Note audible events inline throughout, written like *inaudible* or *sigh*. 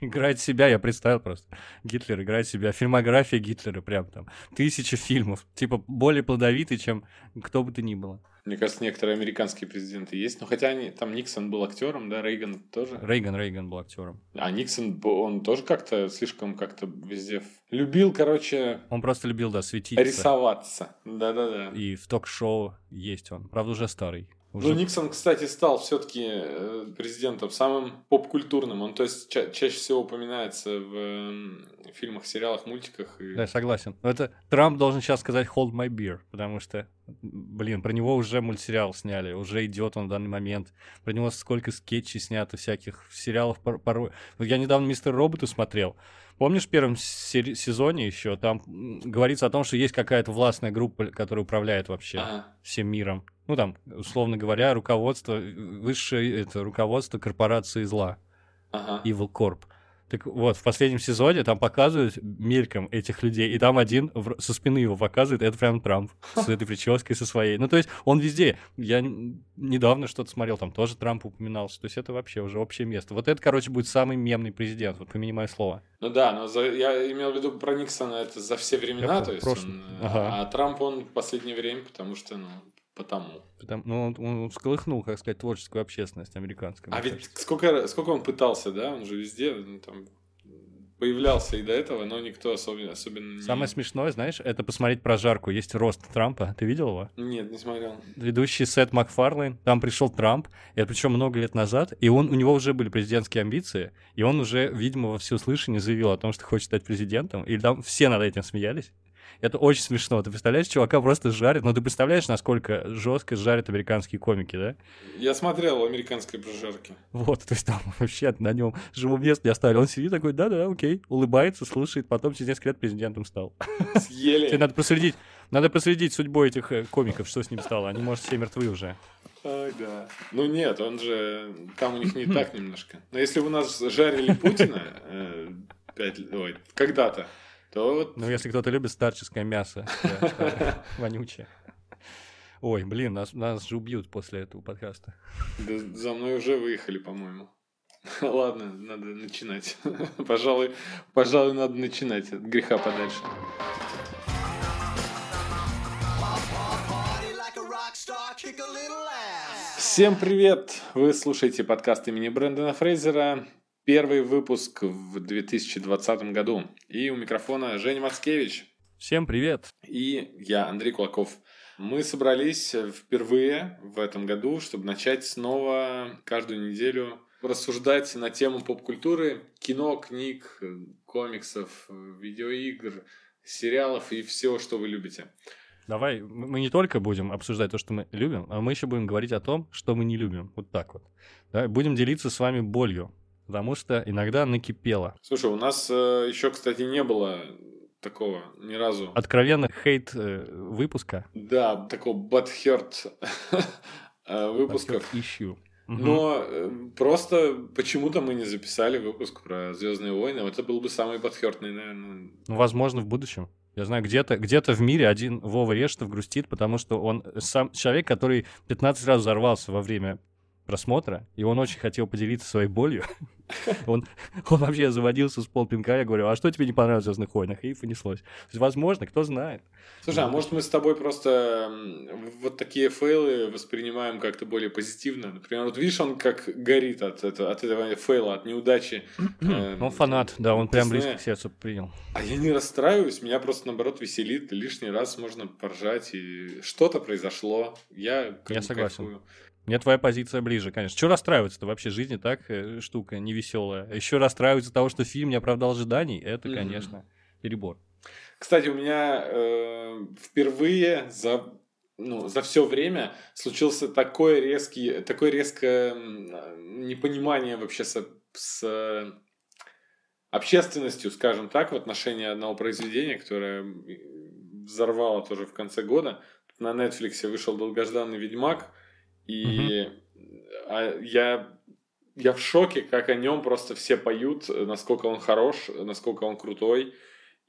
Играет себя, я представил просто. Гитлер играет себя. Фильмография Гитлера прям там. Тысяча фильмов. Типа более плодовитый, чем кто бы то ни было. Мне кажется, некоторые американские президенты есть. Но хотя они, там Никсон был актером, да, Рейган тоже. Рейган, Рейган был актером. А Никсон, он тоже как-то слишком как-то везде... Любил, короче... Он просто любил, да, светиться. Рисоваться. Да-да-да. И в ток-шоу есть он. Правда, уже старый. Уже... Ну, Никсон, кстати, стал все-таки э, президентом самым поп-культурным. Он, то есть, ча- чаще всего упоминается в э, фильмах, сериалах, мультиках. И... Да, согласен. Но это Трамп должен сейчас сказать hold my beer, потому что, блин, про него уже мультсериал сняли, уже идет он в данный момент. Про него сколько скетчей снято всяких сериалов порой. Я недавно Мистер Робота смотрел. Помнишь, в первом сезоне еще там говорится о том, что есть какая-то властная группа, которая управляет вообще ага. всем миром. Ну, там, условно говоря, руководство, высшее это руководство корпорации зла. Ага. Evil Corp. Так вот, в последнем сезоне там показывают мельком этих людей, и там один в, со спины его показывает, это прям Трамп с этой прической, со своей. Ну, то есть он везде. Я недавно что-то смотрел, там тоже Трамп упоминался. То есть это вообще уже общее место. Вот это, короче, будет самый мемный президент, вот помяни мое слово. Ну да, но за, я имел в виду про Никсона, это за все времена, я то есть он, ага. а Трамп он в последнее время, потому что, ну, потому. Потому, ну, он, он всколыхнул, как сказать, творческую общественность американскую. А ведь сколько, сколько он пытался, да? Он же везде ну, там, появлялся и до этого, но никто особенно, особенно не... Самое смешное, знаешь, это посмотреть прожарку. Есть рост Трампа. Ты видел его? Нет, не смотрел. Ведущий Сет Макфарлейн. Там пришел Трамп, и это причем много лет назад, и он, у него уже были президентские амбиции, и он уже, видимо, во всеуслышание заявил о том, что хочет стать президентом, и там все над этим смеялись. Это очень смешно. Ты представляешь, чувака просто жарит. Но ну, ты представляешь, насколько жестко жарят американские комики, да? Я смотрел американские прожарки. Вот, то есть там *laughs* вообще на нем живого места не оставили. Он сидит такой, да-да, окей, улыбается, слушает, потом через несколько лет президентом стал. *laughs* Съели. Тебе надо проследить, надо проследить судьбой этих э, комиков, что с ним стало. Они, может, все мертвы уже. Ой, да. Ну нет, он же... Там у них не так немножко. Но если бы у нас жарили Путина... Э, пять... Ой, когда-то, то вот... Ну, если кто-то любит старческое мясо, *laughs* вонючее. Ой, блин, нас, нас же убьют после этого подкаста. Да, за мной уже выехали, по-моему. *laughs* Ладно, надо начинать. *laughs* пожалуй, пожалуй, надо начинать от греха подальше. Всем привет! Вы слушаете подкаст имени Брэндона Фрейзера. Первый выпуск в 2020 году. И у микрофона Женя Мацкевич. Всем привет. И я, Андрей Кулаков. Мы собрались впервые в этом году, чтобы начать снова каждую неделю рассуждать на тему поп-культуры, кино, книг, комиксов, видеоигр, сериалов и всего, что вы любите. Давай, мы не только будем обсуждать то, что мы любим, а мы еще будем говорить о том, что мы не любим. Вот так вот. Да? Будем делиться с вами болью потому что иногда накипело. Слушай, у нас э, еще, кстати, не было такого ни разу. Откровенно хейт э, выпуска. Да, такого butthurt э, выпусков. issue. Но э, просто почему-то мы не записали выпуск про Звездные войны. Это был бы самый подхертный, наверное. Ну, возможно, в будущем. Я знаю, где-то где в мире один Вова Рештов грустит, потому что он сам человек, который 15 раз взорвался во время просмотра, и он очень хотел поделиться своей болью. *laughs* он, он вообще заводился с полпинка, я говорю, а что тебе не понравилось в «Звездных войнах?» И понеслось. То есть, возможно, кто знает. Слушай, а может мы с тобой просто вот такие фейлы воспринимаем как-то более позитивно? Например, вот видишь, он как горит от этого, от этого фейла, от неудачи. *clears throat* Э, он фанат, да, он прям близко к сердцу принял. А я не расстраиваюсь, меня просто, наоборот, веселит. Лишний раз можно поржать, и что-то произошло. Я, я согласен. Мне твоя позиция ближе, конечно. Что расстраиваться-то вообще? Жизнь так э, штука невеселая. Еще расстраиваться того, что фильм не оправдал ожиданий, это, конечно, перебор. Кстати, у меня э, впервые за ну, за все время случился такое резкий, такое резкое непонимание вообще с, с общественностью, скажем так, в отношении одного произведения, которое взорвало тоже в конце года. На Netflix вышел долгожданный Ведьмак. И угу. я, я в шоке, как о нем просто все поют, насколько он хорош, насколько он крутой.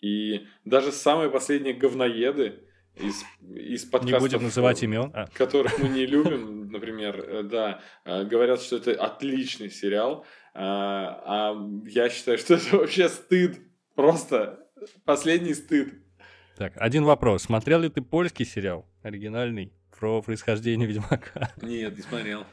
И даже самые последние говноеды из, из подкастов... Не будем называть имен. А. Которые мы не *laughs* любим, например, э, да, э, говорят, что это отличный сериал. А, а я считаю, что *laughs* это вообще стыд. Просто последний стыд. Так, один вопрос. Смотрел ли ты польский сериал оригинальный про происхождение Ведьмака? *laughs* Нет, не смотрел.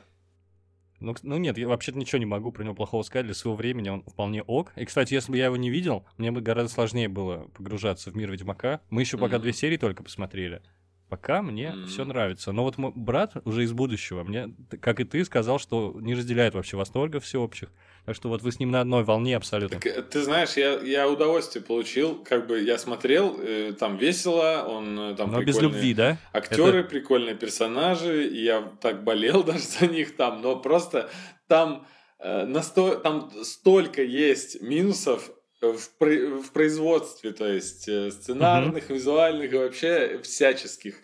Ну, ну нет, я вообще-то ничего не могу про него плохого сказать. Для своего времени он вполне ок. И, кстати, если бы я его не видел, мне бы гораздо сложнее было погружаться в мир Ведьмака. Мы еще пока mm-hmm. две серии только посмотрели. Пока мне mm-hmm. все нравится. Но вот мой брат уже из будущего мне, как и ты, сказал, что не разделяет вообще восторгов всеобщих. Так что вот вы с ним на одной волне абсолютно. Так, э, ты знаешь, я, я удовольствие получил. Как бы я смотрел, э, там весело, он э, там Но без любви, да? Актеры, Это... прикольные персонажи. И я так болел *laughs* даже за них там. Но просто там, э, насто... там столько есть минусов в, в производстве, то есть э, сценарных, угу. визуальных и вообще всяческих,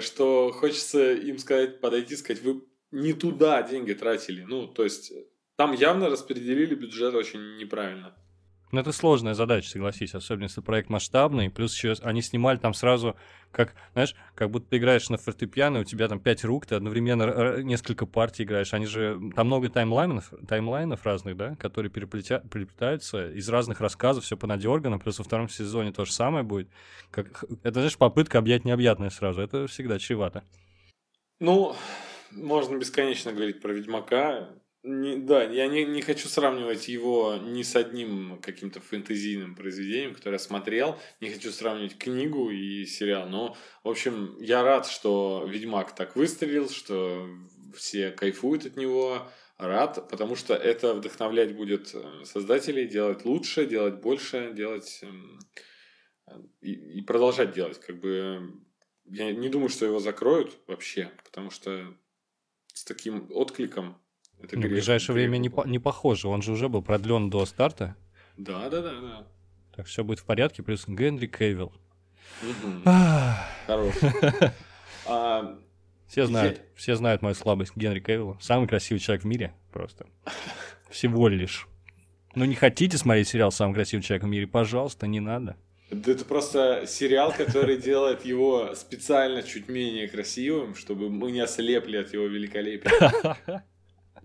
что хочется им сказать, подойти, сказать, вы не туда деньги тратили. Ну, то есть там явно распределили бюджет очень неправильно. Ну, это сложная задача, согласись, особенно если проект масштабный. Плюс еще они снимали там сразу, как, знаешь, как будто ты играешь на фортепиано, у тебя там пять рук, ты одновременно несколько партий играешь. Они же, там много таймлайнов, таймлайнов разных, да, которые переплетя, переплетаются из разных рассказов, все понадергано. Плюс во втором сезоне то же самое будет. Как, это, знаешь, попытка объять необъятное сразу. Это всегда чревато. Ну, можно бесконечно говорить про Ведьмака. Не, да, я не, не хочу сравнивать его ни с одним каким-то фэнтезийным произведением, которое я смотрел. Не хочу сравнивать книгу и сериал. Но, в общем, я рад, что Ведьмак так выстрелил, что все кайфуют от него. Рад, потому что это вдохновлять будет э, создателей делать лучше, делать больше, делать эм, и, и продолжать делать. Как бы я не думаю, что его закроют вообще, потому что с таким откликом это ну, в ближайшее время не, по, не похоже. Он же уже был продлен до старта. Да, да, да, да. Так все будет в порядке, плюс Генри Кейвилл. Хорош. *laughs* А, все знают, все знают мою слабость Генри Кейвилла. Самый красивый человек в мире просто. *laughs* Всего лишь. Ну не хотите смотреть сериал «Самый красивый человек в мире»? Пожалуйста, не надо. Да это просто сериал, который делает его специально чуть менее красивым, чтобы мы не ослепли от его великолепия. *laughs*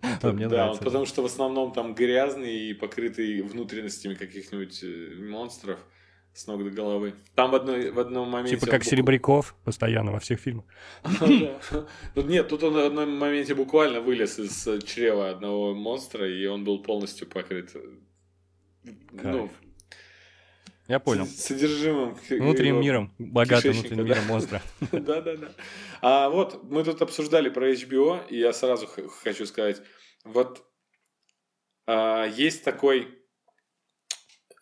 *laughs* А, мне да, он, потому что в основном там грязный и покрытый внутренностями каких-нибудь э, монстров с ног до головы. Там в, одной, в одном моменте... Типа как бук... Серебряков постоянно во всех фильмах. *laughs* Тут нет, тут он в одном моменте буквально вылез из чрева одного монстра, и он был полностью покрыт. Ну, я понял. Содержимым. Внутренним миром, богатым внутренним миром монстра. *laughs* Да-да-да. А вот мы тут обсуждали про HBO, и я сразу хочу сказать, вот а, есть такой,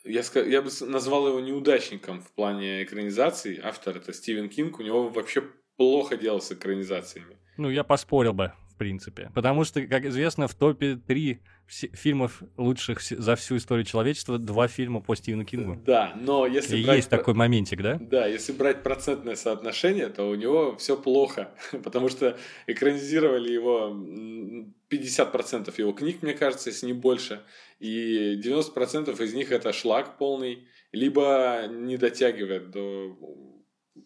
я, я бы назвал его неудачником в плане экранизации. Автор это Стивен Кинг, у него вообще плохо дело с экранизациями. Ну, я поспорил бы в принципе. Потому что, как известно, в топе три фильмов лучших за всю историю человечества два фильма по Стивену Кингу. Да, но если брать... Есть такой моментик, да? Да, если брать процентное соотношение, то у него все плохо, *laughs* потому что экранизировали его 50% его книг, мне кажется, если не больше, и 90% из них это шлак полный, либо не дотягивает до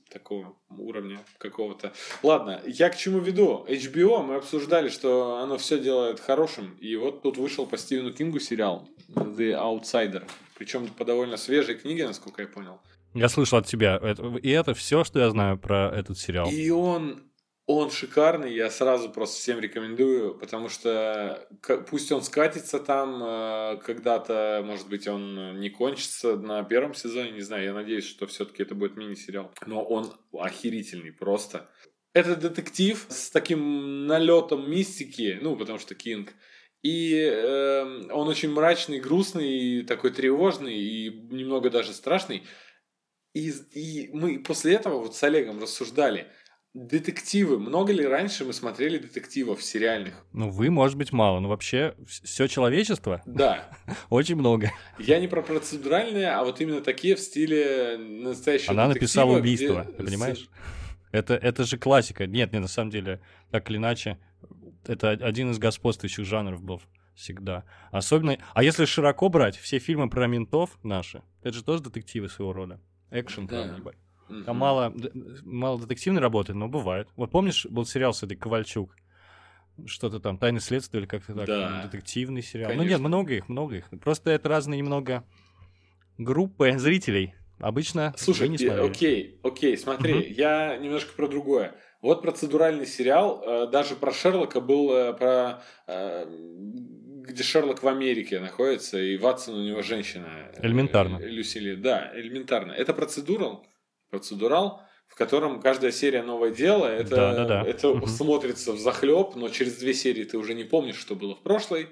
такого уровня какого-то. Ладно, я к чему веду? HBO мы обсуждали, что оно все делает хорошим, и вот тут вышел по Стивену Кингу сериал The Outsider, причем по довольно свежей книге, насколько я понял. Я слышал от тебя, и это все, что я знаю про этот сериал. И он он шикарный, я сразу просто всем рекомендую, потому что пусть он скатится там э, когда-то, может быть, он не кончится на первом сезоне, не знаю, я надеюсь, что все-таки это будет мини-сериал, но он охерительный просто. Это детектив с таким налетом мистики, ну, потому что Кинг, и э, он очень мрачный, грустный, такой тревожный и немного даже страшный. И, и мы после этого вот с Олегом рассуждали – Детективы. Много ли раньше мы смотрели детективов сериальных? Ну, вы, может быть, мало, но вообще все человечество? Да. *laughs* Очень много. Я не про процедуральные, а вот именно такие в стиле настоящего Она написала убийство, где... ты понимаешь? Это, это же классика. Нет, нет, на самом деле, так или иначе, это один из господствующих жанров был всегда. Особенно... А если широко брать, все фильмы про ментов наши, это же тоже детективы своего рода. Экшен, да. правда, Угу. Там мало, мало детективной работы, но бывает. Вот помнишь, был сериал с этой Ковальчук? что-то там, тайны следствия или как-то так, Да. детективный сериал. Ну Конечно. нет, много их, много их. Просто это разные немного группы зрителей. Обычно Слушай, не э, смотрели. окей, окей, смотри, Мгм. я немножко про другое. Вот процедуральный сериал, э, даже про Шерлока был э, про где Шерлок в Америке находится, и Ватсон у него женщина. Элементарно. Люсили, да, элементарно. Это процедурал, процедурал, в котором каждая серия новое дело. Это, Да-да-да. это Мгм. смотрится в захлеб, но через две серии ты уже не помнишь, что было в прошлой.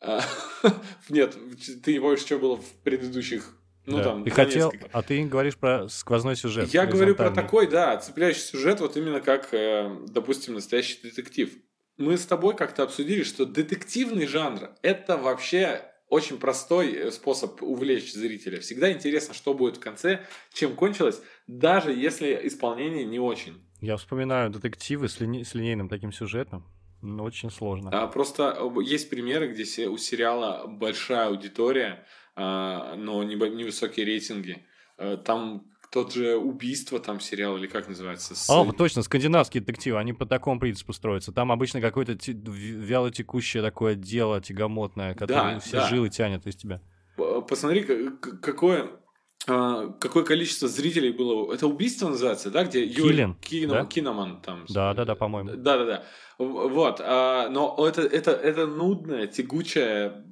А, *laughs* Нет, ты не помнишь, что было в предыдущих. Ну, Да. там, ты хотел, несколько. а ты говоришь про сквозной сюжет. Я говорю про такой, да, цепляющий сюжет, вот именно как, э, допустим, настоящий детектив. Мы с тобой как-то обсудили, что детективный жанр – это вообще очень простой э, способ увлечь зрителя. Всегда интересно, что будет в конце, чем кончилось, даже если исполнение не очень. Я вспоминаю детективы с, лини- с линейным таким сюжетом. Ну, очень сложно. А, просто э, есть примеры, где у сериала большая аудитория, а, но невысокие рейтинги. Э, Там тот же убийство, там сериал, или как называется? с- А, вот точно, скандинавские детективы, они по такому принципу строятся. Там обычно какое-то те- в- вялотекущее такое дело тягомотное, которое Да, все да. жилы тянет из тебя. П- Посмотри, какое, а, какое количество зрителей было. Это убийство называется, да? Где Киллин, Кино- да? Киноман там. Да-да-да, по-моему. Да-да-да. В- Вот. а, Но это, это, это нудное, тягучее,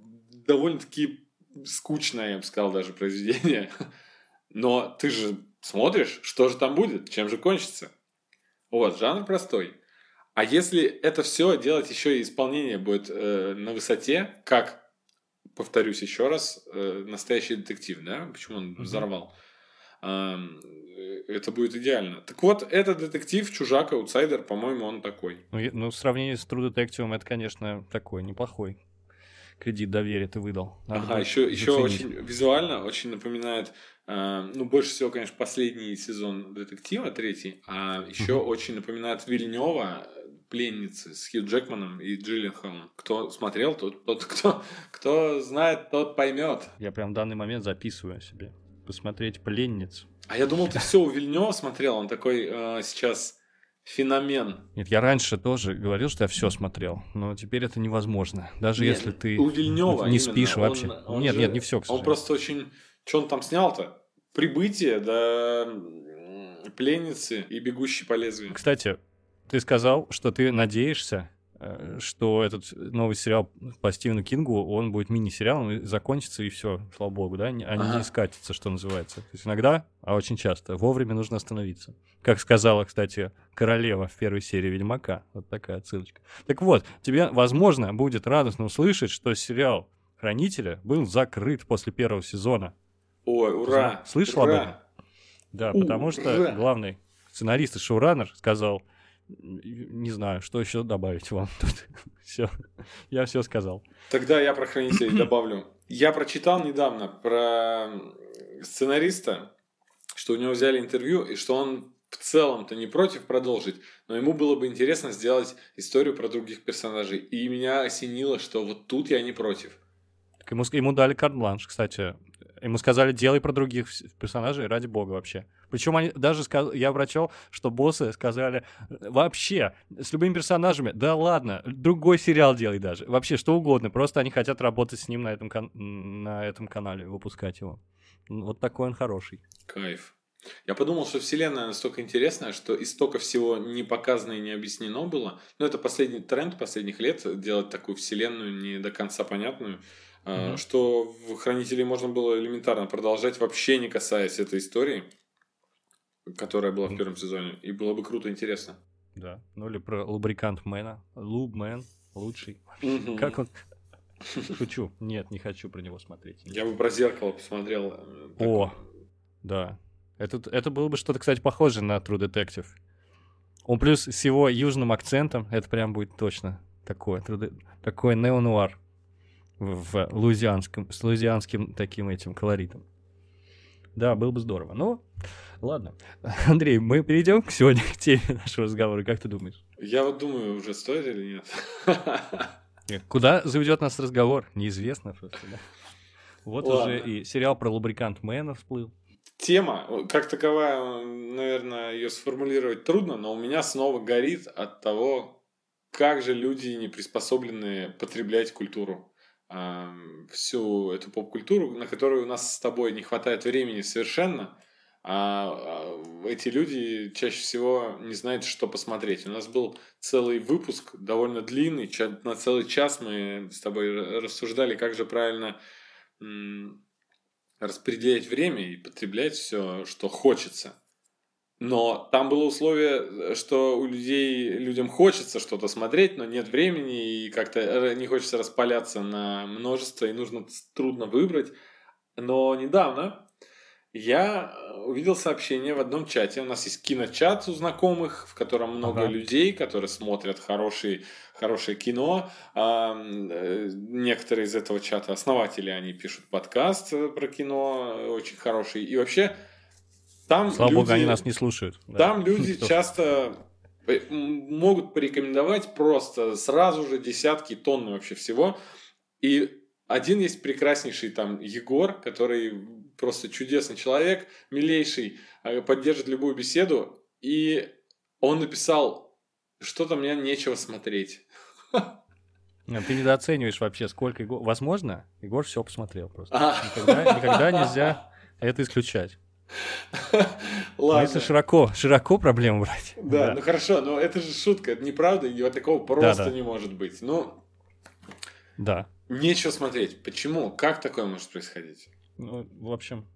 довольно-таки скучное, я бы сказал, даже произведение. *laughs* Но ты же смотришь, что же там будет, чем же кончится. Вот, жанр простой. А если это все делать еще и исполнение будет э, на высоте, как, повторюсь еще раз, э, настоящий детектив, да? Почему он Мгм. взорвал? Э, это будет идеально. Так вот, этот детектив, чужак, аутсайдер, по-моему, он такой. Ну, ну, в сравнении с True Detective, это, конечно, такой неплохой кредит доверия ты выдал. Надо Ага, еще, еще очень визуально очень напоминает, э, ну, больше всего, конечно, последний сезон детектива, третий, а еще Мгм. очень напоминает Вильнева пленницы с Хью Джекманом и Джилленхолом. Кто смотрел, тот, тот кто, кто знает, тот поймет. Я прям в данный момент записываю себе. Посмотреть пленниц. А я думал, ты все у Вильнева смотрел, он такой э, сейчас феномен. Нет, я раньше тоже говорил, что я все смотрел, но теперь это невозможно. Даже Нет, если ты у Вильнева не именно. спишь Он- вообще. он нет, же- нет, не все, Он просто очень... Что он там снял-то? Прибытие, да пленницы и бегущий по лезвию. Кстати, ты сказал, что ты надеешься, что этот новый сериал по Стивену Кингу, он будет мини-сериалом и закончится, и все, слава богу, да? Не- А Ага. не скатится, что называется. То есть иногда, а очень часто, вовремя нужно остановиться. Как сказала, кстати, королева в первой серии Ведьмака. Вот такая отсылочка. Так вот, тебе, возможно, будет радостно услышать, что сериал Хранителя был закрыт после первого сезона. Ой, ура! Слышал об ура! этом? Да, Ура! потому что главный сценарист и шоураннер сказал, не знаю, что еще добавить вам *laughs* тут. Все, я все сказал. Тогда я про хранителей *clears throat* добавлю. Я прочитал недавно про сценариста, что у него взяли интервью, и что он в целом-то не против продолжить, но ему было бы интересно сделать историю про других персонажей. И меня осенило, что вот тут я не против. Так ему, ему дали карт-бланш, кстати. Ему сказали, делай про других персонажей, ради бога вообще. Причем они даже сказ... я прочел, что боссы сказали, вообще, с любыми персонажами, да ладно, другой сериал делай даже. Вообще, что угодно. Просто они хотят работать с ним на этом, кан- на этом канале, выпускать его. Вот такой он хороший. Кайф. Я подумал, что вселенная настолько интересная, что и столько всего не показано и не объяснено было. Но это последний тренд последних лет, делать такую вселенную не до конца понятную. Мгм. Что в Хранителей можно было элементарно продолжать, вообще не касаясь этой истории, которая была в первом сезоне. И было бы круто интересно. Да. Ну или про лубрикант Мэна. Лубмен лучший. Как он? Шучу. Нет, не хочу про него смотреть. Я бы про зеркало посмотрел. э, О, да. Это, это было бы что-то, кстати, похоже на True Detective. Он плюс с его южным акцентом, это прям будет точно такое, такой неонуар в, в луизианском, с луизианским таким этим колоритом. Да, было бы здорово. Ну, ладно. *laughs* Андрей, мы перейдем к сегодня к теме нашего разговора. Как ты думаешь? Я вот думаю, уже стоит или нет. *laughs* Куда заведет нас разговор? Неизвестно просто, да? Вот Ладно. уже и сериал про лубрикант Мэна всплыл. Тема, как таковая, наверное, ее сформулировать трудно, но у меня снова горит от того, как же люди не приспособлены потреблять культуру. Всю эту поп-культуру, на которую у нас с тобой не хватает времени совершенно. А, а эти люди чаще всего не знают, что посмотреть. У нас был целый выпуск, довольно длинный, на целый час мы с тобой рассуждали, как же правильно распределять время и потреблять все, что хочется. Но там было условие, что у людей, людям хочется что-то смотреть, но нет времени, и как-то не хочется распаляться на множество, и нужно трудно выбрать. Но недавно я увидел сообщение в одном чате. У нас есть киночат у знакомых, в котором много ага. людей, которые смотрят хорошие, хорошее кино. А, э, некоторые из этого чата основатели, они пишут подкаст про кино, очень хороший. И вообще там Слава люди, богу, они нас не слушают. Там да. люди *laughs* часто э, могут порекомендовать просто сразу же десятки тонн вообще всего. И один есть прекраснейший там Егор, который просто чудесный человек, милейший, э, поддержит любую беседу. И он написал, что-то мне нечего смотреть. *laughs* Ты недооцениваешь вообще, сколько. Возможно, Егор все посмотрел просто. А. Никогда, никогда нельзя это исключать. *laughs* Ладно. если широко, широко проблему брать. Да, да, ну хорошо, но это же шутка, это неправда, и вот такого просто да, да. не может быть. Ну, да. Нечего смотреть. Почему? Как такое может происходить? Ну, в общем,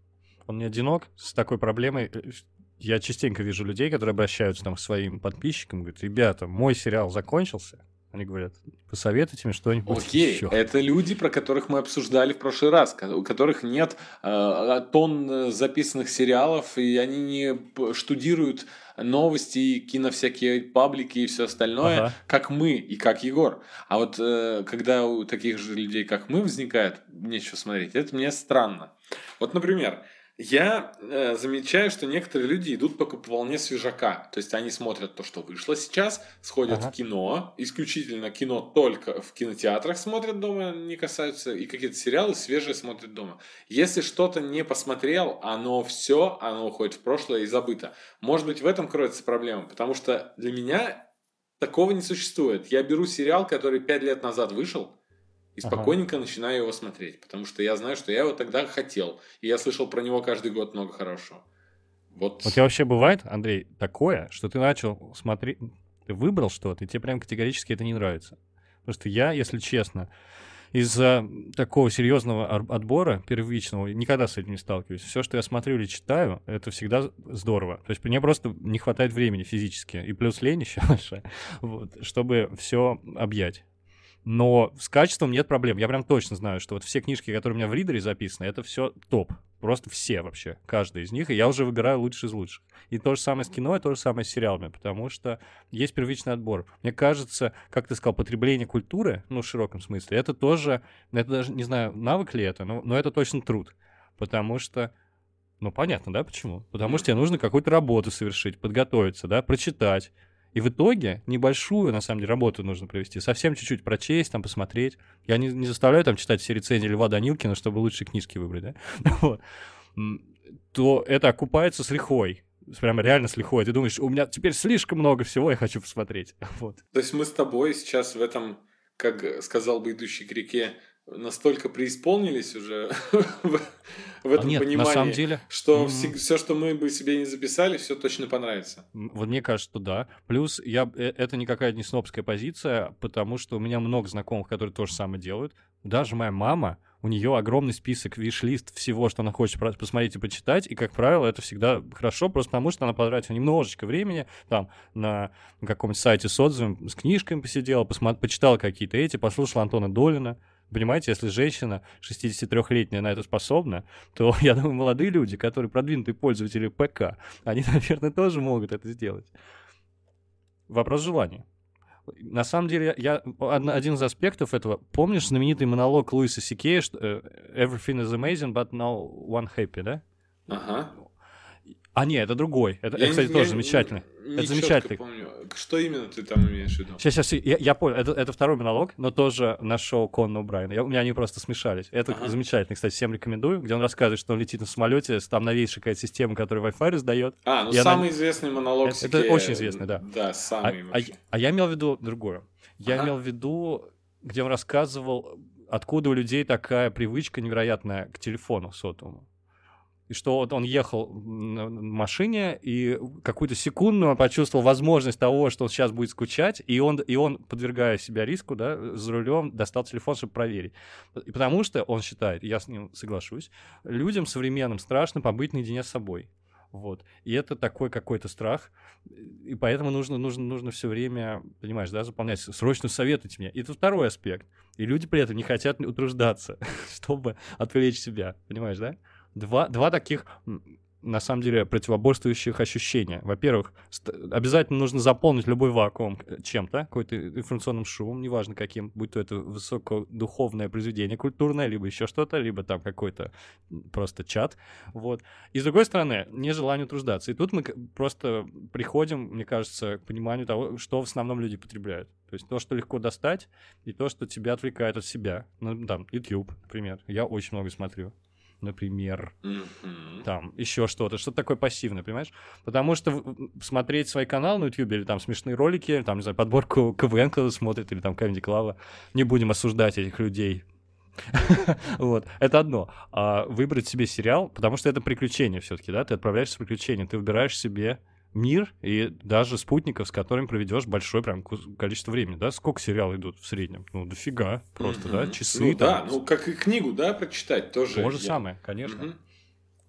он не одинок с такой проблемой. Я частенько вижу людей, которые обращаются там к своим подписчикам, говорят, ребята, мой сериал закончился, они говорят, посоветуйте мне что-нибудь Окей, еще. это люди, про которых мы обсуждали в прошлый раз, у которых нет э, тонн записанных сериалов, и они не штудируют новости, кино всякие паблики и все остальное, ага. как мы и как Егор. А вот э, когда у таких же людей, как мы, возникает нечего смотреть, это мне странно. Вот, например, я э, замечаю, что некоторые люди идут по волне свежака. То есть они смотрят то, что вышло сейчас, сходят ага. в кино, исключительно кино только в кинотеатрах смотрят дома, не касаются, и какие-то сериалы свежие смотрят дома. Если что-то не посмотрел, оно все, оно уходит в прошлое и забыто. Может быть, в этом кроется проблема, потому что для меня такого не существует. Я беру сериал, который пять лет назад вышел, и спокойненько ага. начинаю его смотреть, потому что я знаю, что я его тогда хотел, и я слышал про него каждый год много хорошего. Вот. У тебя вообще бывает, Андрей, такое, что ты начал смотреть, ты выбрал что-то, и тебе прям категорически это не нравится. Потому что я, если честно, из-за такого серьезного отбора первичного никогда с этим не сталкиваюсь. Все, что я смотрю или читаю, это всегда здорово. То есть мне просто не хватает времени физически, и плюс лень еще *laughs* большая, вот, чтобы все объять. Но с качеством нет проблем. Я прям точно знаю, что вот все книжки, которые у меня в ридере записаны, это все топ. Просто все вообще, каждый из них. И я уже выбираю лучший из лучших. И то же самое с кино, и то же самое с сериалами, потому что есть первичный отбор. Мне кажется, как ты сказал, потребление культуры, ну, в широком смысле, это тоже, это даже, не знаю, навык ли это, но, но это точно труд. Потому что ну, понятно, да, почему? Потому что тебе нужно какую-то работу совершить, подготовиться, да, прочитать, и в итоге небольшую, на самом деле, работу нужно провести. Совсем чуть-чуть прочесть, там, посмотреть. Я не, не заставляю там читать все рецензии Льва Данилкина, чтобы лучшие книжки выбрать, да? *laughs* вот. То это окупается с лихвой. Прямо реально с лихвой. Ты думаешь, у меня теперь слишком много всего, я хочу посмотреть. *laughs* вот. То есть мы с тобой сейчас в этом, как сказал бы идущий к реке, настолько преисполнились уже *laughs* в, в этом а нет, понимании, на самом деле, что mm-hmm. все, что мы бы себе не записали, все точно понравится. Вот мне кажется, что да. Плюс я, э, это никакая не снобская позиция, потому что у меня много знакомых, которые то же самое делают. Даже моя мама, у нее огромный список, виш-лист всего, что она хочет посмотреть и почитать, и, как правило, это всегда хорошо, просто потому что она потратила немножечко времени там на каком-нибудь сайте с отзывами, с книжками посидела, посмотри, почитала какие-то эти, послушала Антона Долина, Понимаете, если женщина 63-летняя на это способна, то, *laughs* я думаю, молодые люди, которые продвинутые пользователи ПК, они, *laughs* наверное, тоже могут это сделать. Вопрос желания. На самом деле, я, один из аспектов этого, помнишь знаменитый монолог Луиса Сикея, что э, «Everything is amazing, but no one happy», да? Ага. А, нет, это другой. Это, я, кстати, не, тоже замечательный. Не это замечательный. помню. Что именно ты там имеешь в виду? Сейчас, сейчас, я, я понял. Это, это второй монолог, но тоже на шоу Конна Брайана. Я, у меня они просто смешались. Это ага. замечательный, кстати, всем рекомендую, где он рассказывает, что он летит на самолете, там новейшая какая-то система, которая Wi-Fi раздает. А, ну самый она... известный монолог Это, это очень известный, да. Да, самый а, а, а я имел в виду другое. Я ага. имел в виду, где он рассказывал, откуда у людей такая привычка невероятная к телефону сотовому и что вот он ехал на машине, и какую-то секунду он почувствовал возможность того, что он сейчас будет скучать, и он, и он подвергая себя риску, да, за рулем достал телефон, чтобы проверить. И потому что он считает, я с ним соглашусь, людям современным страшно побыть наедине с собой. Вот. И это такой какой-то страх. И поэтому нужно, нужно, нужно все время, понимаешь, да, заполнять. Срочно советуйте мне. И это второй аспект. И люди при этом не хотят утруждаться, *laughs* чтобы отвлечь себя. Понимаешь, да? Два, два таких на самом деле противоборствующих ощущения. Во-первых, обязательно нужно заполнить любой вакуум э, чем-то, какой-то информационным шумом, неважно каким, будь то это высокодуховное произведение культурное, либо еще что-то, либо там какой-то просто чат. Вот. И с другой стороны, нежелание утруждаться. И тут мы просто приходим, мне кажется, к пониманию того, что в основном люди потребляют. То есть то, что легко достать, и то, что тебя отвлекает от себя. Ну, там, YouTube, например. Я очень много смотрю например, mm-hmm. там еще что-то, что-то такое пассивное, понимаешь? Потому что смотреть свой канал на YouTube или там смешные ролики, там, не знаю, подборку *laughs* КВН кто-то смотрит, или там Камеди Клава, не будем осуждать этих людей, *laughs* вот, это одно. А выбрать себе сериал, потому что это приключение все-таки, да, ты отправляешься в приключение, ты выбираешь себе мир и даже спутников, с которыми проведешь большое прям количество времени, да? Сколько сериалы идут в среднем? Ну, дофига просто, mm-hmm. да? Часы. Ну, там. да, ну, как и книгу, да, прочитать тоже. То же я... самое, конечно. Mm-hmm.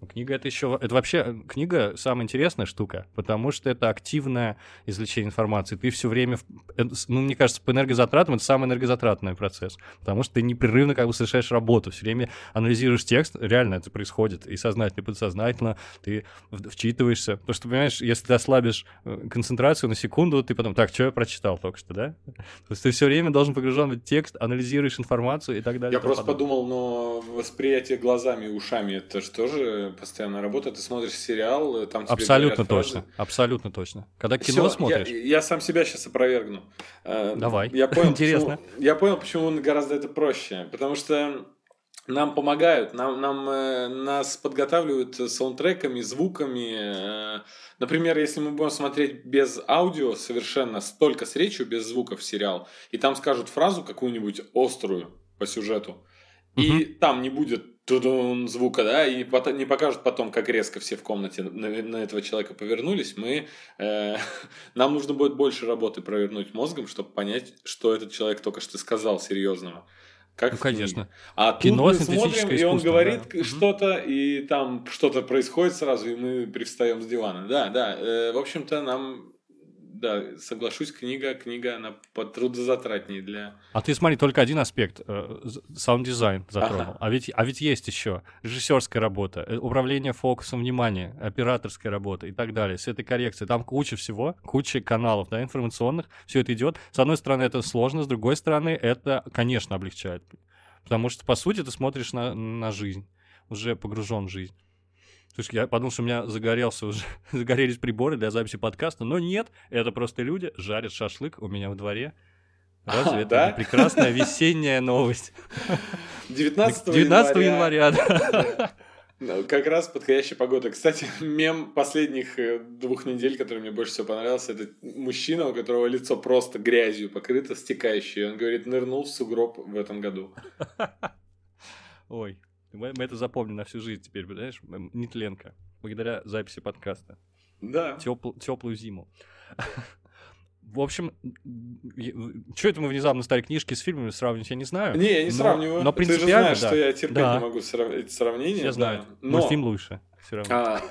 Книга это еще... Это вообще э, книга самая интересная штука, потому что это активное извлечение информации. Ты все время... Э, ну, мне кажется, по энергозатратам это самый энергозатратный процесс, потому что ты непрерывно как бы совершаешь работу, все время анализируешь текст, реально это происходит, и сознательно, и подсознательно ты вчитываешься. Потому что, понимаешь, если ты ослабишь э, концентрацию на секунду, ты потом, так, что я прочитал только что, да? *laughs* То есть ты все время должен погружен в текст, анализируешь информацию и так далее. Я просто подумал, но восприятие глазами и ушами, это же тоже постоянно работа, ты смотришь сериал, э, там тебе Абсолютно точно, фразы. абсолютно точно. Когда кино Всё, смотришь... Я, я сам себя сейчас опровергну. Э, Давай, я понял, интересно. Почему, я понял, почему гораздо это проще. Потому что нам помогают, нам, нам, э, нас подготавливают саундтреками, звуками. Например, если мы будем смотреть без аудио совершенно, только с речью, без звуков сериал, и там скажут фразу какую-нибудь острую по сюжету, и угу. там не будет тудун звука, да, и не покажут потом, как резко все в комнате на, на этого человека повернулись, мы, э, *laughs* нам нужно будет больше работы провернуть мозгом, чтобы понять, что этот человек только что сказал серьезного. Как ну, конечно. А Кино, тут мы смотрим, и он говорит да. что-то, и там что-то происходит сразу, и мы привстаем с дивана. Да, да. Э, в общем-то, нам да, соглашусь, книга, книга, она потрудозатратнее для... А ты смотри, только один аспект, э, саунд-дизайн затронул. Ага. А, ведь, а ведь есть еще режиссерская работа, э, управление фокусом внимания, операторская работа и так далее, с этой коррекцией. Там куча всего, куча каналов да, информационных, все это идет. С одной стороны, это сложно, с другой стороны, это, конечно, облегчает. Потому что, по сути, ты смотришь на, на жизнь, уже погружен в жизнь. Слушай, я подумал, что у меня загорелся уже, *laughs* загорелись приборы для записи подкаста, но нет, это просто люди жарят шашлык у меня во дворе. Разве а, это да? не прекрасная *laughs* весенняя новость? 19, 19 января. января да. *laughs* Ну, как раз подходящая погода. Кстати, мем последних э, двух недель, который мне больше всего понравился, это мужчина, у которого лицо просто грязью покрыто, стекающее. Он говорит, нырнул в сугроб в этом году. Ой, мы, мы это запомним на всю жизнь теперь, понимаешь? Нетленко. Благодаря записи подкаста. Да. Тепл, теплую зиму. В общем, что это мы внезапно стали книжки с фильмами сравнивать, я не знаю. Не, я не но, сравниваю. Но Ты же знаешь, да. что я терпеть да. не могу срав... эти сравнения. Я знаю. Но... Мультфильм лучше. Все равно. А,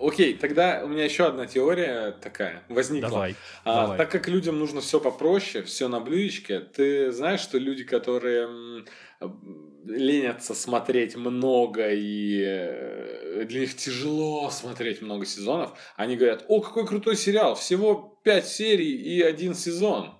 окей, тогда у меня еще одна теория такая возникла. Давай, а, давай. Так как людям нужно все попроще, все на блюдечке, ты знаешь, что люди, которые ленятся смотреть много и э, для них тяжело смотреть много сезонов, они говорят, о, какой крутой сериал, всего пять серий и один сезон.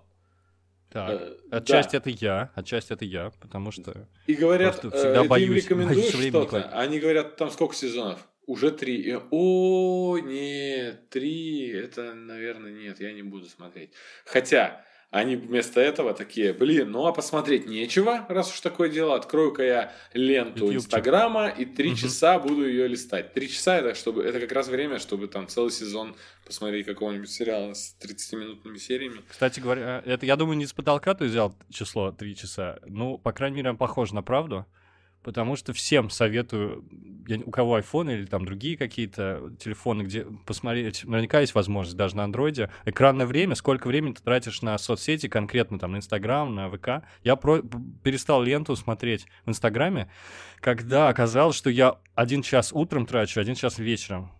Так, э, отчасти да. это я, отчасти это я, потому что... И говорят, э, всегда ты боюсь, *laughs* им рекомендуешь что-то, они говорят, там сколько сезонов? Уже три. О, нет, три, это, наверное, нет, я не буду смотреть. Хотя, Они вместо этого такие, блин, ну а посмотреть нечего, раз уж такое дело, открою-ка я ленту. Инстаграма и три Мгм. часа буду ее листать. Три часа это, чтобы, это как раз время, чтобы там целый сезон посмотреть какого-нибудь сериала с 30-минутными сериями. Кстати говоря, это, я думаю, не с потолка ты взял число 3 часа. Ну, по крайней мере, он похож на правду. Потому что всем советую, у кого iPhone или там другие какие-то телефоны, где посмотреть, наверняка есть возможность даже на андроиде, экранное время, сколько времени ты тратишь на соцсети, конкретно там на Инстаграм, на ВК. Я про- перестал ленту смотреть в Инстаграме, когда оказалось, что я один час утром трачу, один час вечером.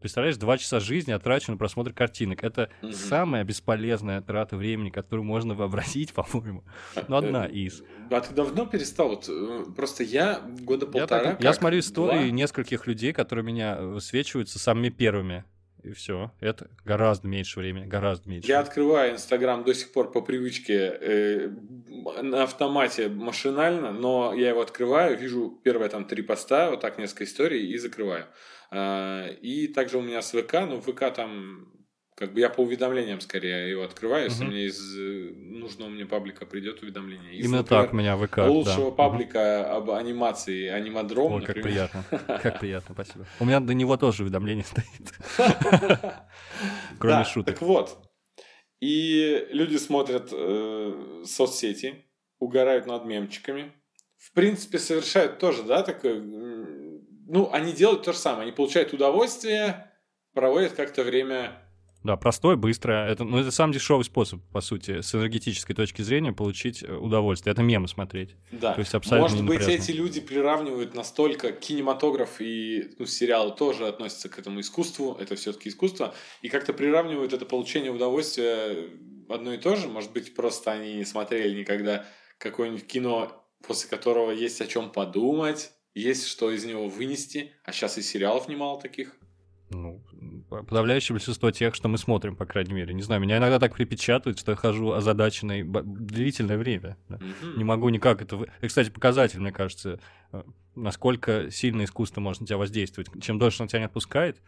Представляешь, два часа жизни я трачу на просмотр картинок. Это Мгм. самая бесполезная трата времени, которую можно вообразить, *laughs* по-моему. Ну, одна из. А ты давно перестал? Вот, э, просто я года Я, полтора. так- я смотрю истории два. нескольких людей, которые меня высвечиваются самыми первыми. И все. Это гораздо меньше времени, гораздо меньше. Я открываю Инстаграм до сих пор по привычке э, на автомате машинально, но я его открываю, вижу первые там три поста, вот так несколько историй и закрываю. А, И также у меня с ВК, но в ВК там как бы я по уведомлениям скорее его открываю, если мне из э, нужного мне паблика придет уведомление. Из, Именно например, так у меня ВК. лучшего паблика об анимации анимадром, Ой, как приятно. *laughs* Как приятно, спасибо. У меня до него тоже уведомление стоит. *laughs* Кроме шуток. Так вот. И люди смотрят э, соцсети, угорают над мемчиками. В принципе, совершают тоже, да, такое... Ну, они делают то же самое. Они получают удовольствие, проводят как-то время... Да, простой, быстро. Это, ну, это самый дешевый способ, по сути, с энергетической точки зрения получить э, удовольствие. Это мемы смотреть. Да. То есть абсолютно Может быть, эти люди приравнивают настолько кинематограф и ну, сериалы тоже относятся к этому искусству, это все-таки искусство, и как-то приравнивают это получение удовольствия одно и то же. Может быть, просто они не смотрели никогда какое-нибудь кино, после которого есть о чем подумать, есть что из него вынести, а сейчас и сериалов немало таких. Ну, подавляющее большинство тех, что мы смотрим, по крайней мере. Не знаю, меня иногда так припечатывает, что я хожу озадаченный длительное время. да. Мгм. Не могу никак это... Это, кстати, показатель, мне кажется, э, насколько сильно искусство может на тебя воздействовать. Чем дольше оно тебя не отпускает,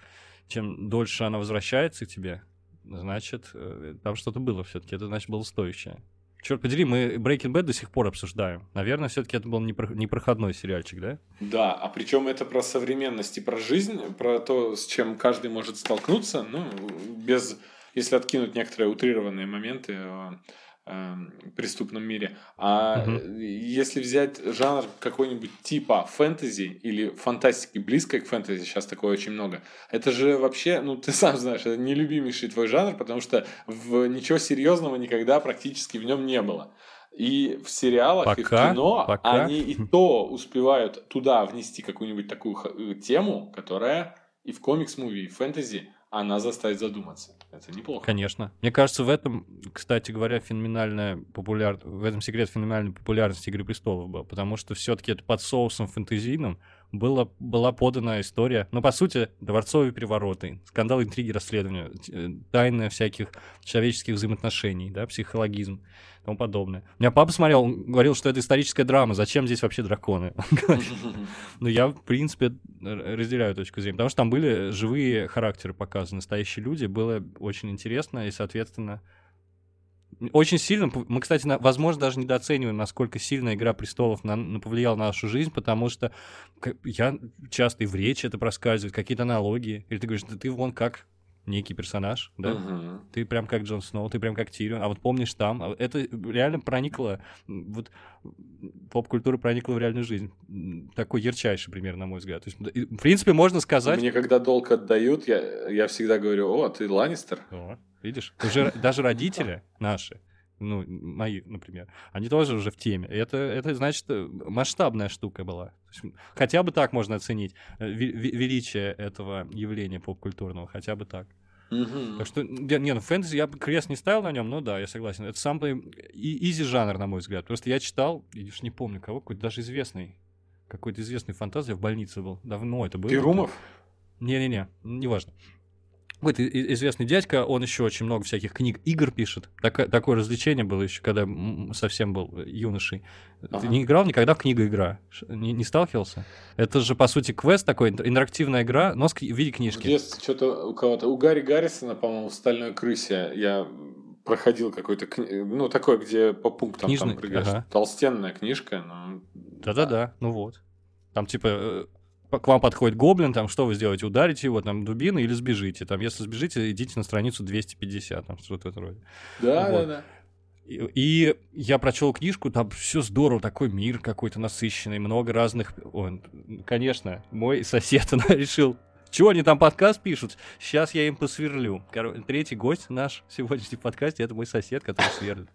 чем дольше оно возвращается к тебе, значит, э, там что-то было все-таки. Это, значит, было стоящее. Черт подери, мы Breaking Bad до сих пор обсуждаем. Наверное, все-таки это был непро- непроходной сериальчик, да? Да, а причем это про современность и про жизнь, про то, с чем каждый может столкнуться, ну, без, если откинуть некоторые утрированные моменты э, преступном мире. А э, если взять жанр какой-нибудь типа фэнтези или фантастики, близкой к фэнтези, сейчас такое очень много, это же вообще, ну, ты *laughs* сам знаешь, это нелюбимейший твой жанр, потому что в ничего серьезного никогда практически в нем не было. И в сериалах, и в Пока, кино пока. они и то успевают туда внести какую-нибудь такую э, тему, которая и в комикс-муви, и в фэнтези она заставит задуматься. Это неплохо. Конечно. Мне кажется, в этом, кстати говоря, феноменальная популяр... в этом секрет феноменальной популярности Игры престолов был, потому что все-таки это под соусом фэнтезийным было, была подана история, ну, по сути, дворцовые перевороты, скандалы, интриги, расследования, э, тайны всяких человеческих взаимоотношений, да, психологизм и тому подобное. У меня папа смотрел, он говорил, что это историческая драма, зачем здесь вообще драконы? *laughs* Он говорит, ну, я, в принципе, разделяю точку зрения, потому что там были живые характеры показаны, настоящие люди, было очень интересно, и, соответственно, очень сильно, мы, кстати, на- возможно, даже недооцениваем, насколько сильно «Игра престолов» на, на- повлияла на нашу жизнь, потому что я часто и в речи это проскальзывает, какие-то аналогии, или ты говоришь, да ты вон как некий персонаж, да, Мгм. ты прям как Джон Сноу, ты прям как Тирион, а вот помнишь там, а это реально проникло, вот поп-культура проникла в реальную жизнь. Такой ярчайший пример, на мой взгляд. То есть, в принципе, можно сказать... Мне когда долг отдают, я, я всегда говорю, о, ты Ланнистер. О, видишь, уже даже родители наши, ну, мои, например, они тоже уже в теме. Это, это значит, э, масштабная штука была. Есть, хотя бы так можно оценить э, ве- ве- величие этого явления поп-культурного, хотя бы так. Мгм. Так что, не, ну фэнтези я бы крест не ставил на нем, но да, я согласен. Это самый изи жанр, на мой взгляд. Просто я читал, и уж не помню кого, какой-то даже известный, какой-то известный фантаз, я в больнице был. Давно это было. Перумов? Не-не-не, неважно. Какой-то известный дядька, он еще очень много всяких книг, игр пишет. Тако- такое развлечение было еще, когда совсем был э, юношей. Ага. Ты не играл никогда в книга-игра? Ш- Не, не сталкивался? Это же, по сути, квест такой, интер- интерактивная игра, но в виде книжки. детстве что-то у кого-то... У Гарри Гаррисона, по-моему, в «Стальной крысе» я проходил какой-то, кни... ну, такой, где по пунктам Книжный, там прыгаешь. ага. Толстенная книжка, ну... Да-да-да, ну вот. Там типа э, к вам подходит гоблин, там что вы сделаете? Ударите его там дубиной или сбежите? Там, если сбежите, идите на страницу 250, там что-то в этом роде. Да, Вот. да, да. И, и я прочел книжку, там все здорово, такой мир какой-то насыщенный, много разных. Он, конечно, мой сосед *laughs* решил. Чего они там подкаст пишут? Сейчас я им посверлю. Короче, третий гость наш в сегодняшнем подкасте это мой сосед, который сверлит.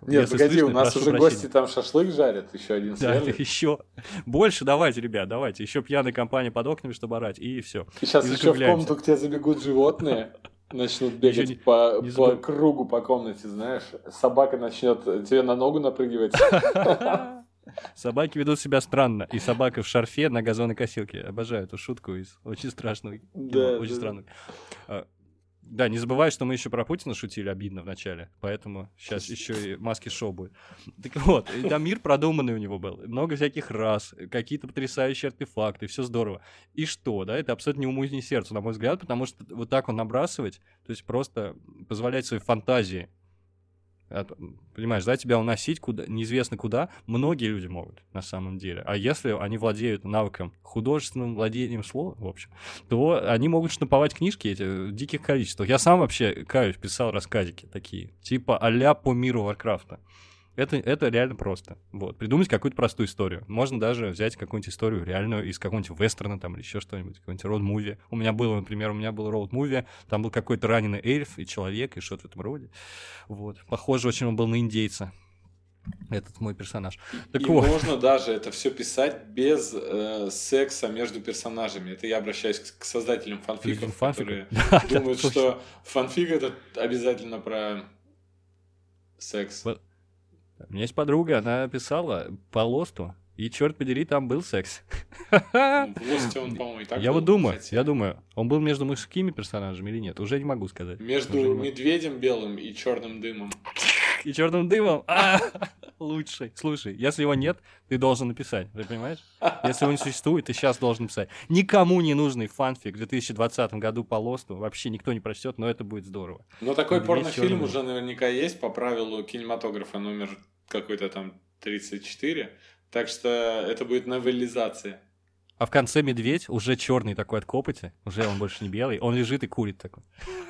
Нет, Если погоди, слышно, у нас уже прощения. гости там шашлык жарят, еще один Да, сверлит. еще больше давайте, ребят, давайте. Еще пьяная компания под окнами, чтобы орать, и все. И сейчас и еще в комнату к тебе забегут животные, начнут бегать не- по, не по кругу по комнате, знаешь. Собака начнет тебе на ногу напрыгивать. *laughs* *laughs* Собаки ведут себя странно. И собака в шарфе на газонокосилке. Обожаю эту шутку из очень страшного. Да, очень да, странного. А, Да, не забывай, что мы еще про Путина шутили обидно в начале, поэтому сейчас еще и маски шоу будет. Так вот, и там мир продуманный у него был, много всяких раз, какие-то потрясающие артефакты, все здорово. И что, да, это абсолютно не уму, ни сердцу, на мой взгляд, потому что вот так он набрасывать, то есть просто позволять своей фантазии Понимаешь, да, тебя уносить куда, неизвестно куда, многие люди могут, на самом деле. А если они владеют навыком, художественным владением слова, в общем, то они могут штамповать книжки эти в диких количествах. Я сам вообще, каюсь, писал рассказики такие, типа а по миру Варкрафта. Это, это реально просто. Вот. Придумать какую-то простую историю. Можно даже взять какую-нибудь историю реальную из какого-нибудь вестерна там или еще что-нибудь, какой-нибудь роуд-муви. У меня было, например, у меня был роуд-муви, там был какой-то раненый эльф и человек, и что-то в этом роде. Вот. Похоже очень он был на индейца. Этот мой персонаж. Так И вот. можно даже это все писать без э, секса между персонажами. Это я обращаюсь к, к создателям фанфиков, Фанфиков? которые *laughs* Да, да, думают, точно. что фанфик это обязательно про секс. Вот. У меня есть подруга, она писала по лосту, и, черт подери, там был секс. В Лосте он, по-моему, и так Я был, вот думаю, кстати. я думаю, он был между мужскими персонажами или нет, уже не могу сказать. Между Уже не могу. медведем белым и черным дымом. И черным дымом. А, лучший. Слушай, если его нет, ты должен написать, ты понимаешь? Если его не существует, ты сейчас должен писать. Никому не нужный фанфик в 2020 году по лосту, вообще никто не прочтет, но это будет здорово. Но такой порнофильм уже наверняка есть по правилу кинематографа номер какой-то там 34. Так что это будет новеллизация. А в конце медведь уже черный такой от копоти, уже он больше не белый, он лежит и курит такой.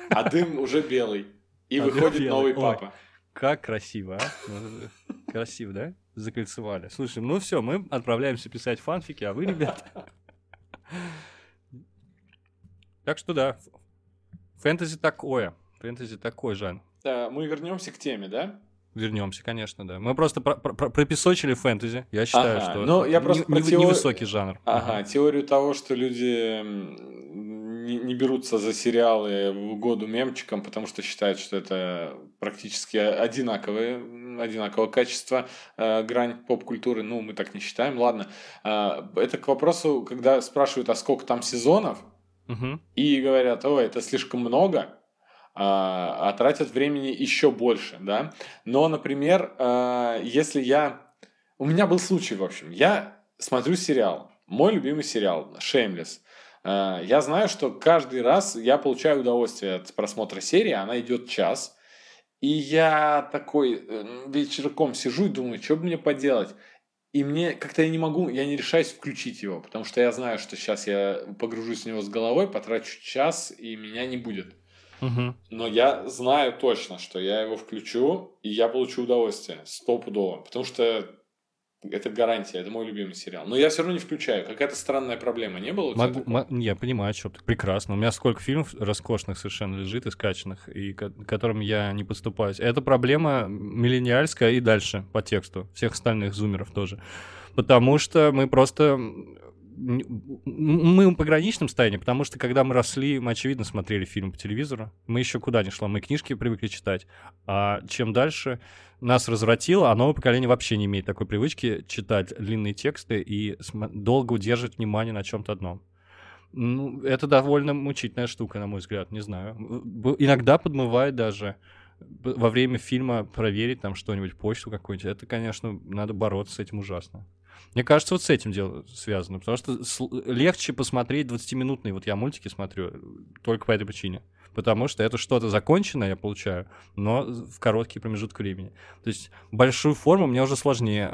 А дым уже белый. И А выходит белый. новый Ой. Как красиво, а? Ну, Красиво, да? Закольцевали. Слушай, ну все, мы отправляемся писать фанфики, а вы, ребята... Так что да, фэнтези такое. Фэнтези такой жанр. Да, мы вернемся к теме, да? Вернемся, конечно, да. Мы просто про- про- пропесочили фэнтези. Я считаю, Ага, что ну, я не- просто про не- теорию- невысокий жанр. Ага, теорию того, что люди не, не берутся за сериалы в угоду мемчикам, потому что считают, что это практически одинаковые, одинакового качества э, грань поп-культуры. Ну, мы так не считаем. Ладно. А, это к вопросу, когда спрашивают, а сколько там сезонов, Мгм. и говорят, ой, это слишком много, а, а тратят времени еще больше, да. Но, например, а, если я... У меня был случай, в общем. Я смотрю сериал. Мой любимый сериал «Шеймлес». А, Я знаю, что каждый раз я получаю удовольствие от просмотра серии. Она идет час. И я такой э, вечерком сижу и думаю, что бы мне поделать. И мне как-то я не могу, я не решаюсь включить его, потому что я знаю, что сейчас я погружусь в него с головой, потрачу час, и меня не будет. Мгм. Но я знаю точно, что я его включу, и я получу удовольствие, стопудово, потому что это гарантия, это мой любимый сериал. Но я все равно не включаю. Какая-то странная проблема не было? Могу- мо- я понимаю, что ты. Прекрасно. У меня сколько фильмов роскошных совершенно лежит и скачанных, и ко- которым я не подступаюсь. Это проблема миллениальская и дальше по тексту. Всех остальных зумеров тоже. Потому что мы просто... Мы в пограничном состоянии, потому что когда мы росли, мы, очевидно, смотрели фильм по телевизору. Мы еще куда ни шло, мы книжки привыкли читать. А чем дальше нас развратило, а новое поколение вообще не имеет такой привычки читать длинные тексты и долго удерживать внимание на чем-то одном. Ну, это довольно мучительная штука, на мой взгляд, не знаю. Иногда подмывает даже б- во время фильма проверить там что-нибудь, почту какую-нибудь. Это, конечно, надо бороться с этим ужасно. Мне кажется, вот с этим дело связано, потому что легче посмотреть 20-минутные, вот я мультики смотрю, только по этой причине. потому что это что-то законченное я получаю, но в короткий промежуток времени. То есть большую форму мне уже сложнее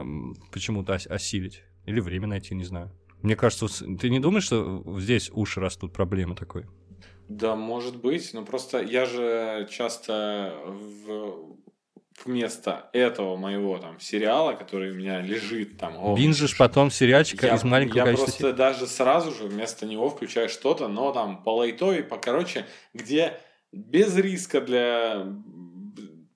почему-то ос- осилить. Или время найти, не знаю. Мне кажется, ты не думаешь, что здесь уши растут проблемы такой? Да, может быть, но просто я же часто в вместо этого моего там сериала, который у меня лежит там. О, Бинжишь потом сериальчика я, из маленького я количества... просто даже сразу же вместо него включаю что-то, но там по лайтовой, покороче, где без риска для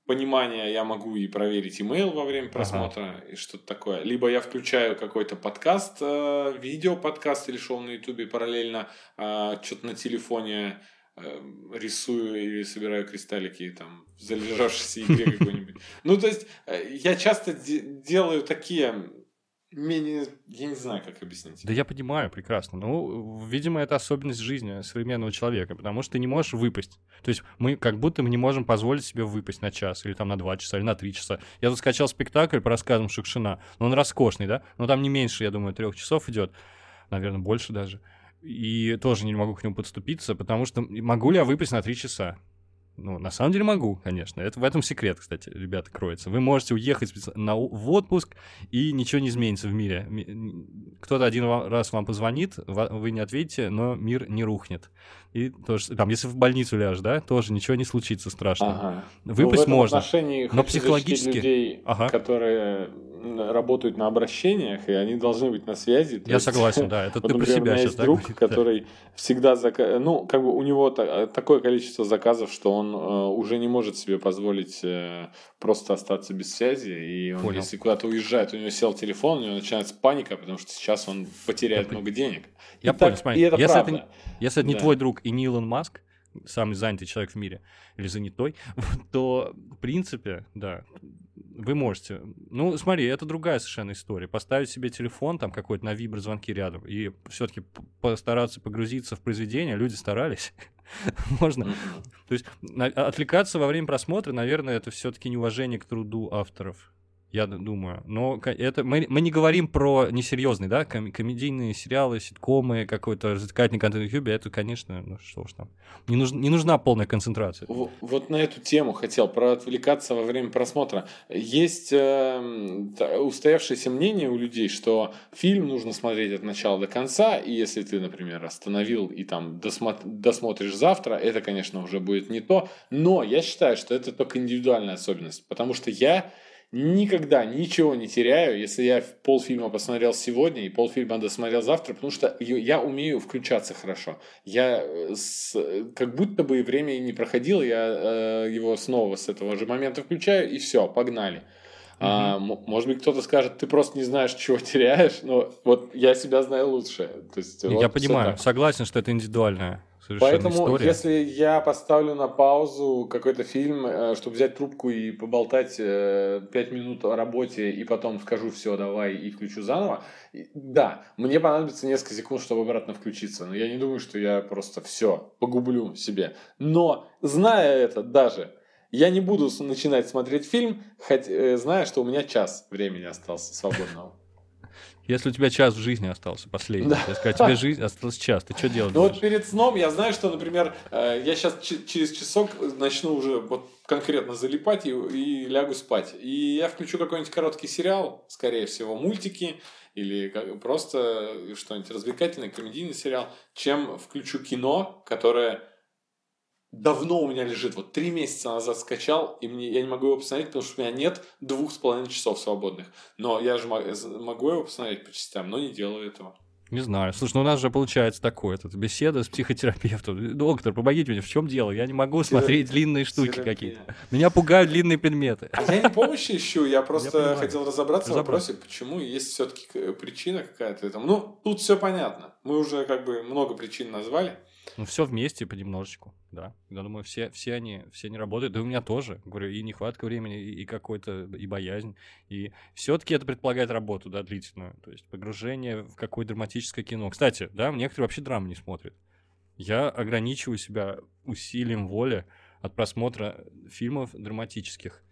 понимания я могу и проверить имейл во время просмотра ага. и что-то такое. Либо я включаю какой-то подкаст, э, видео подкаст или шоу на ютубе параллельно, э, что-то на телефоне рисую или собираю кристаллики там в залежавшейся игре *laughs* какой-нибудь. Ну, то есть, э, я часто делаю такие менее... Я не знаю, как объяснить. Да я понимаю прекрасно. Ну, видимо, это особенность жизни современного человека, потому что ты не можешь выпасть. То есть мы как будто мы не можем позволить себе выпасть на час, или там на два часа, или на три часа. Я тут скачал спектакль по рассказам Шукшина. Но он роскошный, да? Но там не меньше, я думаю, трех часов идет. Наверное, больше даже. И тоже не могу к нему подступиться, потому что могу ли я выпасть на три часа? Ну, на самом деле могу, конечно. Это в этом секрет, кстати, ребята, кроется. Вы можете уехать на, в отпуск, и ничего не изменится в мире. Кто-то один раз вам позвонит, вы не ответите, но мир не рухнет. И тоже, там, если в больницу ляжешь, да, тоже ничего не случится страшного. Ага. Выпасть ну, можно. но психологически... людей, ага. которые работают на обращениях, и они должны быть на связи. Я есть, согласен, да. Это *laughs* вот, ты про себя у меня сейчас, есть друг, *laughs* который да. всегда заказ... Ну, как бы у него такое количество заказов, что он э, уже не может себе позволить э, просто остаться без связи. И он, Понял. если куда-то уезжает, у него сел телефон, у него начинается паника, потому что сейчас он потеряет Я много денег. Я и понял, так, смотри. И это если, правда. это, если это не да. твой друг и не Илон Маск, самый занятый человек в мире, или занятой, *laughs* то, в принципе, да, вы можете. Ну, смотри, это другая совершенно история. Поставить себе телефон там какой-то на виброзвонки рядом и все-таки постараться погрузиться в произведение. Люди старались. *laughs* Можно. То есть отвлекаться во время просмотра, наверное, это все-таки неуважение к труду авторов я думаю. Но это мы, мы не говорим про несерьезные, да, ком- комедийные сериалы, ситкомы, какой-то развлекательный контент в YouTube. Это, конечно, ну что уж там. Не, нуж, не нужна полная концентрация. В, вот на эту тему хотел, про отвлекаться во время просмотра. Есть э, устоявшееся мнение у людей, что фильм нужно смотреть от начала до конца, и если ты, например, остановил и там досмо- досмотришь завтра, это, конечно, уже будет не то. Но я считаю, что это только индивидуальная особенность, потому что я никогда ничего не теряю, если я полфильма посмотрел сегодня и полфильма досмотрел завтра, потому что я умею включаться хорошо. Я э, с, как будто бы время не проходило, я э, его снова с этого же момента включаю, и все, погнали. Mm-hmm. А, может быть, кто-то скажет, ты просто не знаешь, чего теряешь, но вот я себя знаю лучше. То есть, я вот понимаю, согласен, что это индивидуальное. Поэтому, история. если я поставлю на паузу какой-то фильм, э, чтобы взять трубку и поболтать 5 э, минут о работе, и потом скажу все, давай, и включу заново, да, мне понадобится несколько секунд, чтобы обратно включиться. Но я не думаю, что я просто все погублю себе. Но, зная это даже, я не буду начинать смотреть фильм, хоть, э, зная, что у меня час времени остался свободного. Если у тебя час в жизни остался последний, да. я сказать, тебе жизнь осталась час, ты что делать Ну вот перед сном я знаю, что, например, э, я сейчас через часок начну уже вот конкретно залипать и, и лягу спать. И я включу какой-нибудь короткий сериал, скорее всего, мультики или просто что-нибудь развлекательное, комедийный сериал, чем включу кино, которое давно у меня лежит, вот три месяца назад скачал, и мне, я не могу его посмотреть, потому что у меня нет двух с половиной часов свободных. Но я же могу его посмотреть по частям, но не делаю этого. Не знаю. Слушай, ну у нас же получается такое, это беседа с психотерапевтом. *laughs* Доктор, помогите мне, в чем дело? Я не могу смотреть длинные штуки какие-то. Меня пугают длинные предметы. А я не помощи ищу, я просто я хотел разобраться в вопросе, почему есть все-таки причина какая-то этому. Ну, тут все понятно. Мы уже как бы много причин назвали. Ну, все вместе понемножечку, да. Я думаю, все, все, они, все они работают. Да у меня тоже, говорю, и нехватка времени, и, и какой-то, и боязнь. И все-таки это предполагает работу, да, длительную. То есть погружение в какое-то драматическое кино. Кстати, да, некоторые вообще драмы не смотрят. Я ограничиваю себя усилием воли от просмотра фильмов драматических.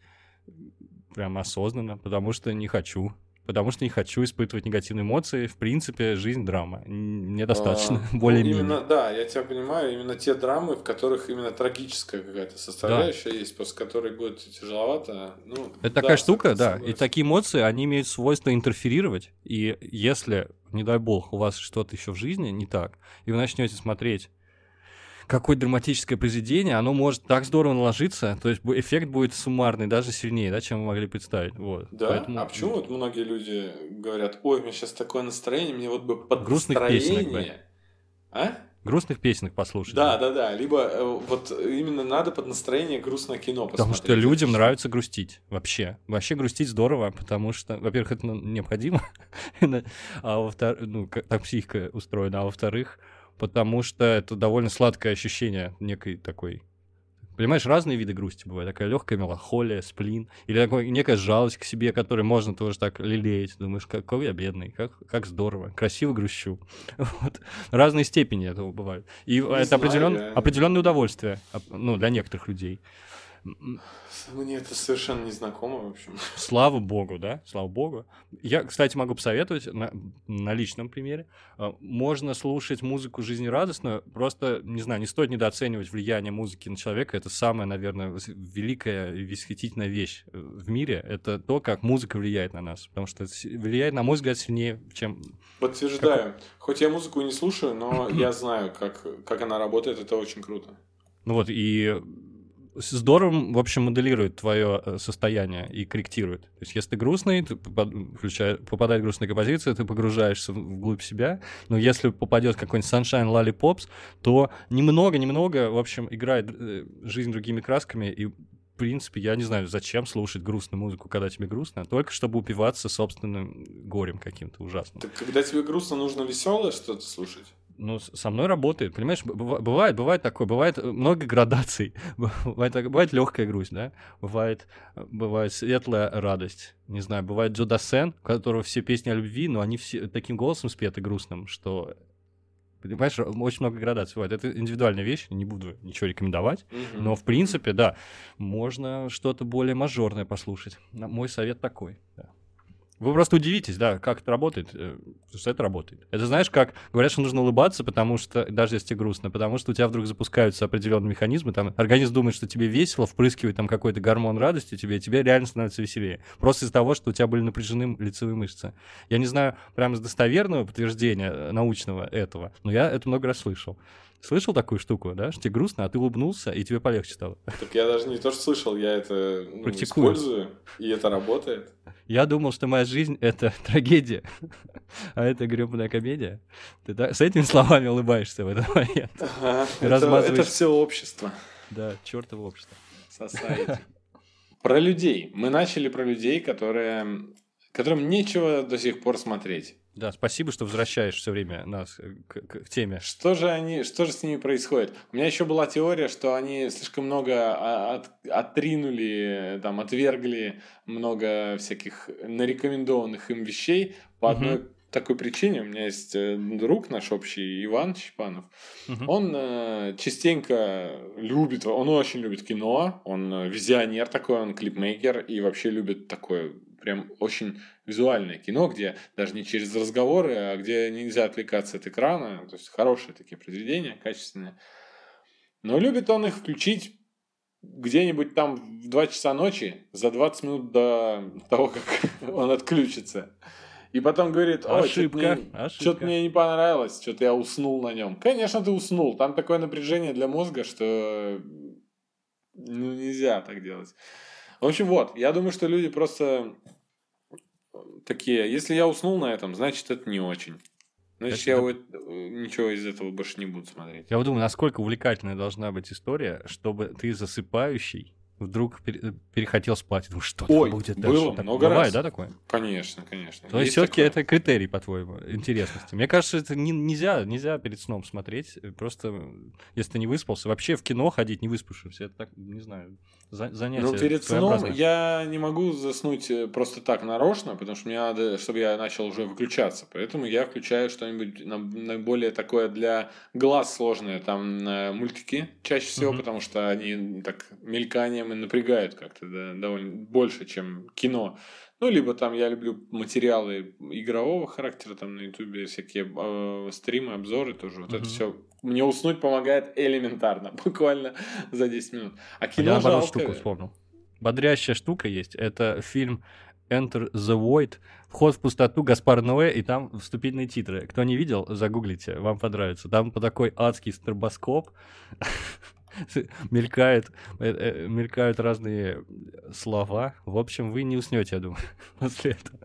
Прям осознанно, потому что не хочу. Потому что не хочу испытывать негативные эмоции. В принципе, жизнь драма. Мне достаточно, А, *laughs* более-менее. ну, да, я тебя понимаю, именно те драмы, в которых именно трагическая какая-то составляющая есть, после которой будет тяжеловато. Ну, Это да, такая штука, да. согласен. И такие эмоции, они имеют свойство интерферировать. И если, не дай бог, у вас что-то еще в жизни не так, и вы начнете смотреть какое-то драматическое произведение, оно может так здорово наложиться, то есть эффект будет суммарный, даже сильнее, да, чем вы могли представить. Вот. Да? Поэтому- А почему вот многие люди говорят, ой, у меня сейчас такое настроение, мне вот бы под Грустных песенок бы. настроение». А? Грустных песенок послушать. Да, да, да. Либо э, вот именно надо под настроение грустное кино Потому посмотреть. что людям нравится грустить вообще. Вообще грустить здорово, потому что, во-первых, это ну, необходимо, *laughs* а во-вторых, ну, как- так психика устроена, а во-вторых, потому что это довольно сладкое ощущение некой такой... Понимаешь, разные виды грусти бывают. Такая легкая меланхолия, сплин, или такой, некая жалость к себе, которую можно тоже так лелеять. Думаешь, какой я бедный, как, как здорово, красиво грущу. *laughs* Вот. Разные степени этого бывают. И это знаю, определен- определенное удовольствие, ну, для некоторых людей. Мне это совершенно не знакомо, в общем. Слава богу, да, слава богу. Я, кстати, могу посоветовать на, на личном примере. А, Можно слушать музыку жизнерадостную, просто, не знаю, не стоит недооценивать влияние музыки на человека. Это самая, наверное, великая и восхитительная вещь э, в мире. Это то, как музыка влияет на нас. Потому что влияет, на мой взгляд, сильнее, чем... Подтверждаю. Хоть я музыку и не слушаю, но *clears throat* я знаю, как, как она работает, это очень круто. Ну вот, и здорово, в общем, моделирует твое э, состояние и корректирует. То есть, если ты грустный, ты включая- попадает грустная композиция, ты погружаешься вглубь себя. Но если попадет какой-нибудь Sunshine Lollipops, то немного-немного, в общем, играет э, жизнь другими красками, и в принципе, я не знаю, зачем слушать грустную музыку, когда тебе грустно, только чтобы упиваться собственным горем каким-то ужасным. Так когда тебе грустно, нужно веселое что-то слушать. Ну, со мной работает, понимаешь, бывает, бывает такое, бывает э, много градаций, *laughs* бывает, бывает легкая грусть, да, бывает, э, бывает светлая радость, не знаю, бывает Джо Дассен, у которого все песни о любви, но они все таким голосом спеты грустным, что, понимаешь, очень много градаций бывает. Это индивидуальная вещь, не буду ничего рекомендовать, но в принципе, да, можно что-то более мажорное послушать. Мой совет такой, да. Вы просто удивитесь, да, как это работает, э, что это работает. Это знаешь, как говорят, что нужно улыбаться, потому что, даже если тебе грустно, потому что у тебя вдруг запускаются определенные механизмы, там, организм думает, что тебе весело, впрыскивает там какой-то гормон радости тебе, и тебе реально становится веселее. Просто из-за того, что у тебя были напряжены лицевые мышцы. Я не знаю прямо с достоверного подтверждения э, научного этого, но я это много раз слышал. Слышал такую штуку, да, что тебе грустно, а ты улыбнулся, и тебе полегче стало. Так я даже не то, что слышал, я это ну, Практикую. использую, и это работает. Я думал, что моя жизнь — это *laughs* трагедия, а это гребаная комедия. Ты так- с этими словами улыбаешься в этот момент. Ага, Ты это, размазываешь- это все общество. Да, чертово общество. Society. Про людей. Мы начали про людей, которые, которым нечего до сих пор смотреть. Да, спасибо, что возвращаешь все время нас э, к, к- к теме. Что же они, что же с ними происходит? У меня еще была теория, что они слишком много а, от- отринули, там, отвергли много всяких нарекомендованных им вещей по одной такой причине. У меня есть э, друг наш общий, Иван Щепанов. Мгм. Он э, частенько любит, он очень любит кино, он э, визионер такой, он клипмейкер и вообще любит такое прям очень визуальное кино, где даже не через разговоры, а где нельзя отвлекаться от экрана, то есть хорошие такие произведения, качественные. Но любит он их включить где-нибудь там в 2 часа ночи, за 20 минут до того, как *laughs* он отключится. И потом говорит, ой, Ошибка, что-то мне, мне не понравилось, что-то я уснул на нем. Конечно, ты уснул. Там такое напряжение для мозга, что ну, нельзя так делать. В общем, вот, я думаю, что люди просто такие, если я уснул на этом, значит, это не очень. Значит, Это- я вот, э, ничего из этого больше не буду смотреть. Я вот думаю, насколько увлекательная должна быть история, чтобы ты засыпающий вдруг пере- перехотел спать. Думаю, что Ой, будет было дальше? Так много Бывает, раз. да, такое? Конечно, конечно. То есть все-таки это критерий, по-твоему, интересности. Мне кажется, это не- нельзя, нельзя перед сном смотреть. э, Просто если ты не выспался. Вообще в кино ходить не выспавшимся, это так, не знаю, за- занятие Ну, перед сном я не могу заснуть э, просто так нарочно, потому что мне надо, чтобы я начал уже выключаться. Поэтому я включаю что-нибудь на, на более такое для глаз сложное, там э, мультики чаще всего, Мгм. потому что они так мельканием темы напрягают как-то да, довольно больше, чем кино. Ну, либо там я люблю материалы игрового характера, там на Ютубе всякие э, стримы, обзоры тоже. Вот mm-hmm. это все мне уснуть помогает элементарно, *laughs* буквально за 10 минут. А кино Я жалко... штуку вспомнил. Бодрящая штука есть. Это фильм Enter the Void, вход в пустоту Гаспар Ноэ, и там вступительные титры. Кто не видел, загуглите, вам понравится. Там по такой адский стробоскоп *laughs* *laughs* мелькает, э, э, мелькают разные слова. В общем, вы не уснете, я думаю, *laughs* после этого.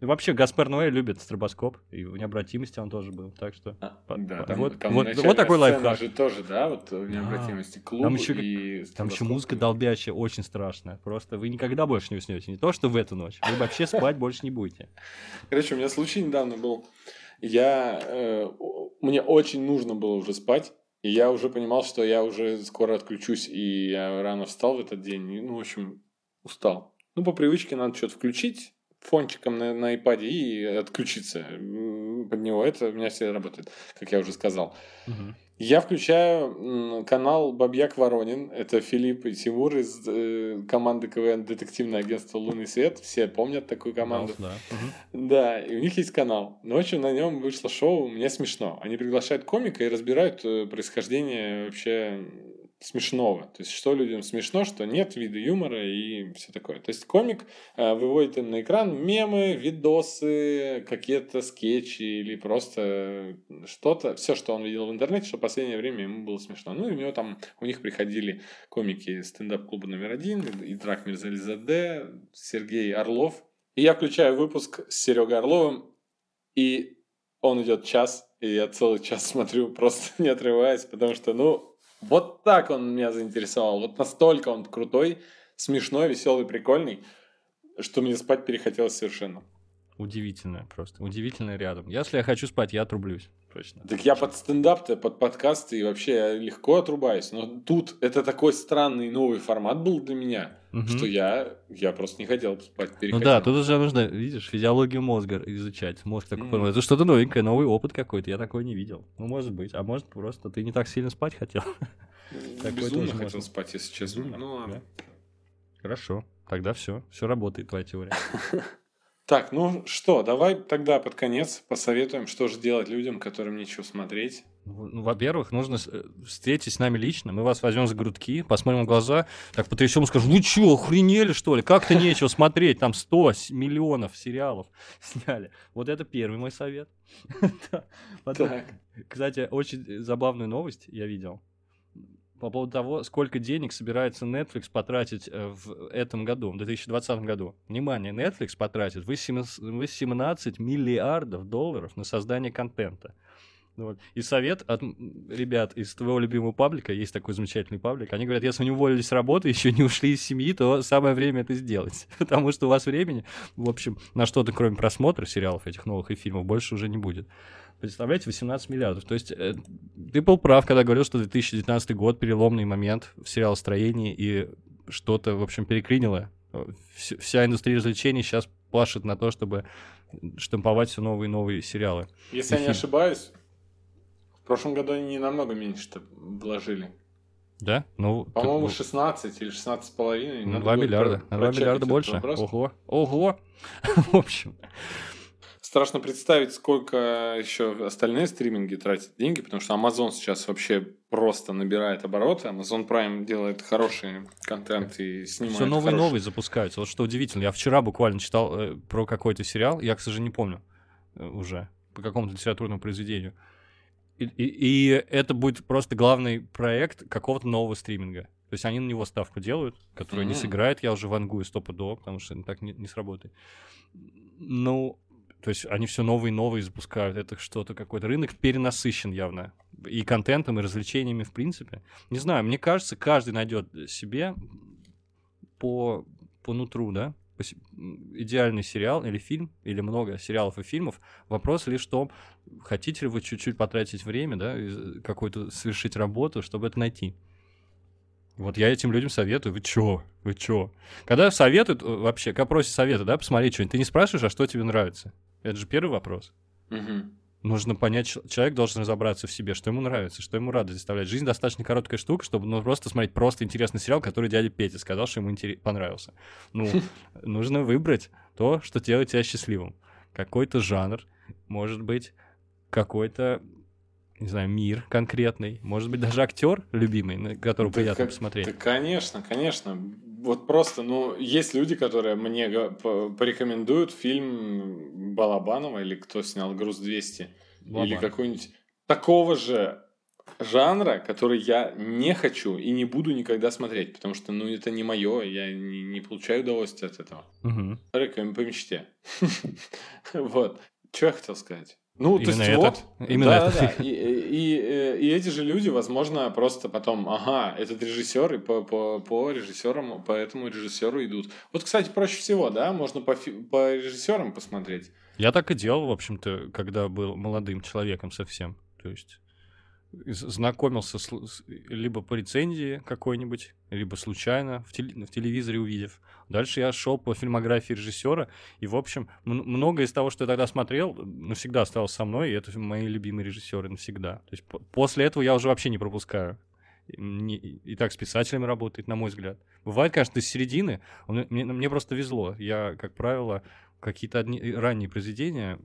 И вообще, Гаспар Ноэ любит стробоскоп, и в необратимости он тоже был, так что... А, да, там, вот, там вот, вот такой лайфхак. же тоже, да, вот в необратимости клуб там еще, и Там еще музыка долбящая, очень страшная. Просто вы никогда больше не уснете. Не то, что в эту ночь. Вы вообще спать больше не будете. Короче, у меня случай недавно был. Я... Э, мне очень нужно было уже спать. И я уже понимал, что я уже скоро отключусь, и я рано встал в этот день. Ну, в общем, устал. Ну, по привычке надо что-то включить, фончиком на, на iPad и отключиться под него. Это у меня все работает, как я уже сказал. Угу. Я включаю канал Бабьяк Воронин. Это Филипп и Тимур из э, команды КВН Детективное агентство Лунный свет. Все помнят такую команду. Да, да, и у них есть канал. Ночью на нем вышло шоу «Мне смешно». Они приглашают комика и разбирают э, происхождение вообще смешного. То есть, что людям смешно, что нет, вида юмора и все такое. То есть, комик э, выводит им на экран мемы, видосы, какие-то скетчи или просто что-то, все, что он видел в интернете, что в последнее время ему было смешно. Ну, и у него там, у них приходили комики стендап-клуба номер один, и Драк Мирзализаде, Сергей Орлов. И я включаю выпуск с Серегой Орловым, и он идет час, и я целый час смотрю, *laughs* просто не отрываясь, потому что, ну, вот так он меня заинтересовал. Вот настолько он крутой, смешной, веселый, прикольный, что мне спать перехотелось совершенно. Удивительно просто. Удивительно рядом. Если я хочу спать, я отрублюсь. Точно. Так я под стендап-то, под подкасты и вообще легко отрубаюсь. Но тут это такой странный новый формат был для меня, угу. что я, я просто не хотел спать. Переходил. Ну да, тут уже нужно, видишь, физиологию мозга изучать. Мозг такой, mm. это что-то новенькое, новый опыт какой-то. Я такой не видел. Ну, может быть. А может, просто ты не так сильно спать хотел. Безумно хотел спать, если честно. Ну ладно. Хорошо. Тогда все. Все работает, твоя теория. *laughs* Так, ну что, давай тогда под конец посоветуем, что же делать людям, которым нечего смотреть. Ну, во-первых, нужно э, встретиться с нами лично, мы вас возьмем за грудки, посмотрим в глаза, так потрясем, скажем, вы что, охренели, что ли? Как-то нечего смотреть, там 100 миллионов сериалов *laughs* сняли. Вот это первый мой совет. *laughs* Потом, кстати, очень забавную новость я видел по поводу того, сколько денег собирается Netflix потратить э, в этом году, в 2020 году. Внимание, Netflix потратит 18 миллиардов долларов на создание контента. Вот. И совет от ребят из твоего любимого паблика, есть такой замечательный паблик, они говорят, если вы не уволились с работы, *laughs* еще не ушли из семьи, то самое время это сделать. *laughs* Потому что у вас времени, в общем, на что-то, кроме просмотра сериалов этих новых и фильмов, больше уже не будет. Представляете, 18 миллиардов. То есть э, ты был прав, когда говорил, что 2019 год переломный момент в сериалостроении и что-то, в общем, переклинило. Вся индустрия развлечений сейчас плашет на то, чтобы штамповать все новые и новые сериалы. Если я не ошибаюсь, в прошлом году они не намного меньше вложили. Да? Ну, По-моему, 16 или 16 с половиной. Ну, 2 миллиарда. На 2 миллиарда больше. Ого. Ого. *laughs* в общем. Страшно представить, сколько еще остальные стриминги тратят деньги, потому что Amazon сейчас вообще просто набирает обороты. Amazon Prime делает хороший контент и снимает Все новые хороший... новые запускаются. Вот что удивительно. Я вчера буквально читал э, про какой-то сериал, я, к сожалению, не помню э, уже, по какому-то литературному произведению. И, и, и это будет просто главный проект какого-то нового стриминга. То есть они на него ставку делают, которую mm-hmm. не сыграет, я уже вангую стопудово, потому что так не, не сработает. Ну, то есть они все новые и новые запускают. Это что-то какой-то рынок перенасыщен явно. И контентом, и развлечениями, в принципе. Не знаю, мне кажется, каждый найдет себе по, по нутру, да, идеальный сериал или фильм, или много сериалов и фильмов. Вопрос лишь в том, хотите ли вы чуть-чуть потратить время, да, какую-то совершить работу, чтобы это найти. Вот я этим людям советую. Вы чё? Вы чё? Когда советуют, э, вообще, когда просят совета, да, посмотреть что-нибудь, ты не спрашиваешь, а что тебе нравится? Это же первый вопрос. Угу. Нужно понять, человек должен разобраться в себе, что ему нравится, что ему радость доставляет. Жизнь достаточно короткая штука, чтобы ну, просто смотреть просто интересный сериал, который дядя Петя сказал, что ему интерес... понравился. Ну, *laughs* нужно выбрать то, что делает тебя счастливым. Какой-то жанр, может быть, какой-то не знаю, мир конкретный, может быть, даже актер любимый, на которого да приятно как, посмотреть. Да, конечно, конечно. Вот просто, ну, есть люди, которые мне порекомендуют фильм Балабанова или кто снял «Груз 200» Балабан. или какой-нибудь такого же жанра, который я не хочу и не буду никогда смотреть, потому что, ну, это не мое, я не, не получаю удовольствия от этого. Угу. По мечте. *laughs* Вот. Что я хотел сказать? Ну, Именно то есть это? вот. Именно да, это. да. И, и, и эти же люди, возможно, просто потом, ага, этот режиссер, и по, по, по режиссерам, по этому режиссеру идут. Вот, кстати, проще всего, да, можно по, по режиссерам посмотреть. Я так и делал, в общем-то, когда был молодым человеком совсем. То есть знакомился с, либо по рецензии какой-нибудь, либо случайно в, теле, в телевизоре увидев. Дальше я шел по фильмографии режиссера, и, в общем, многое из того, что я тогда смотрел, навсегда осталось со мной, и это мои любимые режиссеры навсегда. То есть после этого я уже вообще не пропускаю. Не, и так с писателями работает, на мой взгляд. Бывает, конечно, из середины. Он, мне, мне просто везло. Я, как правило, какие-то одни, ранние произведения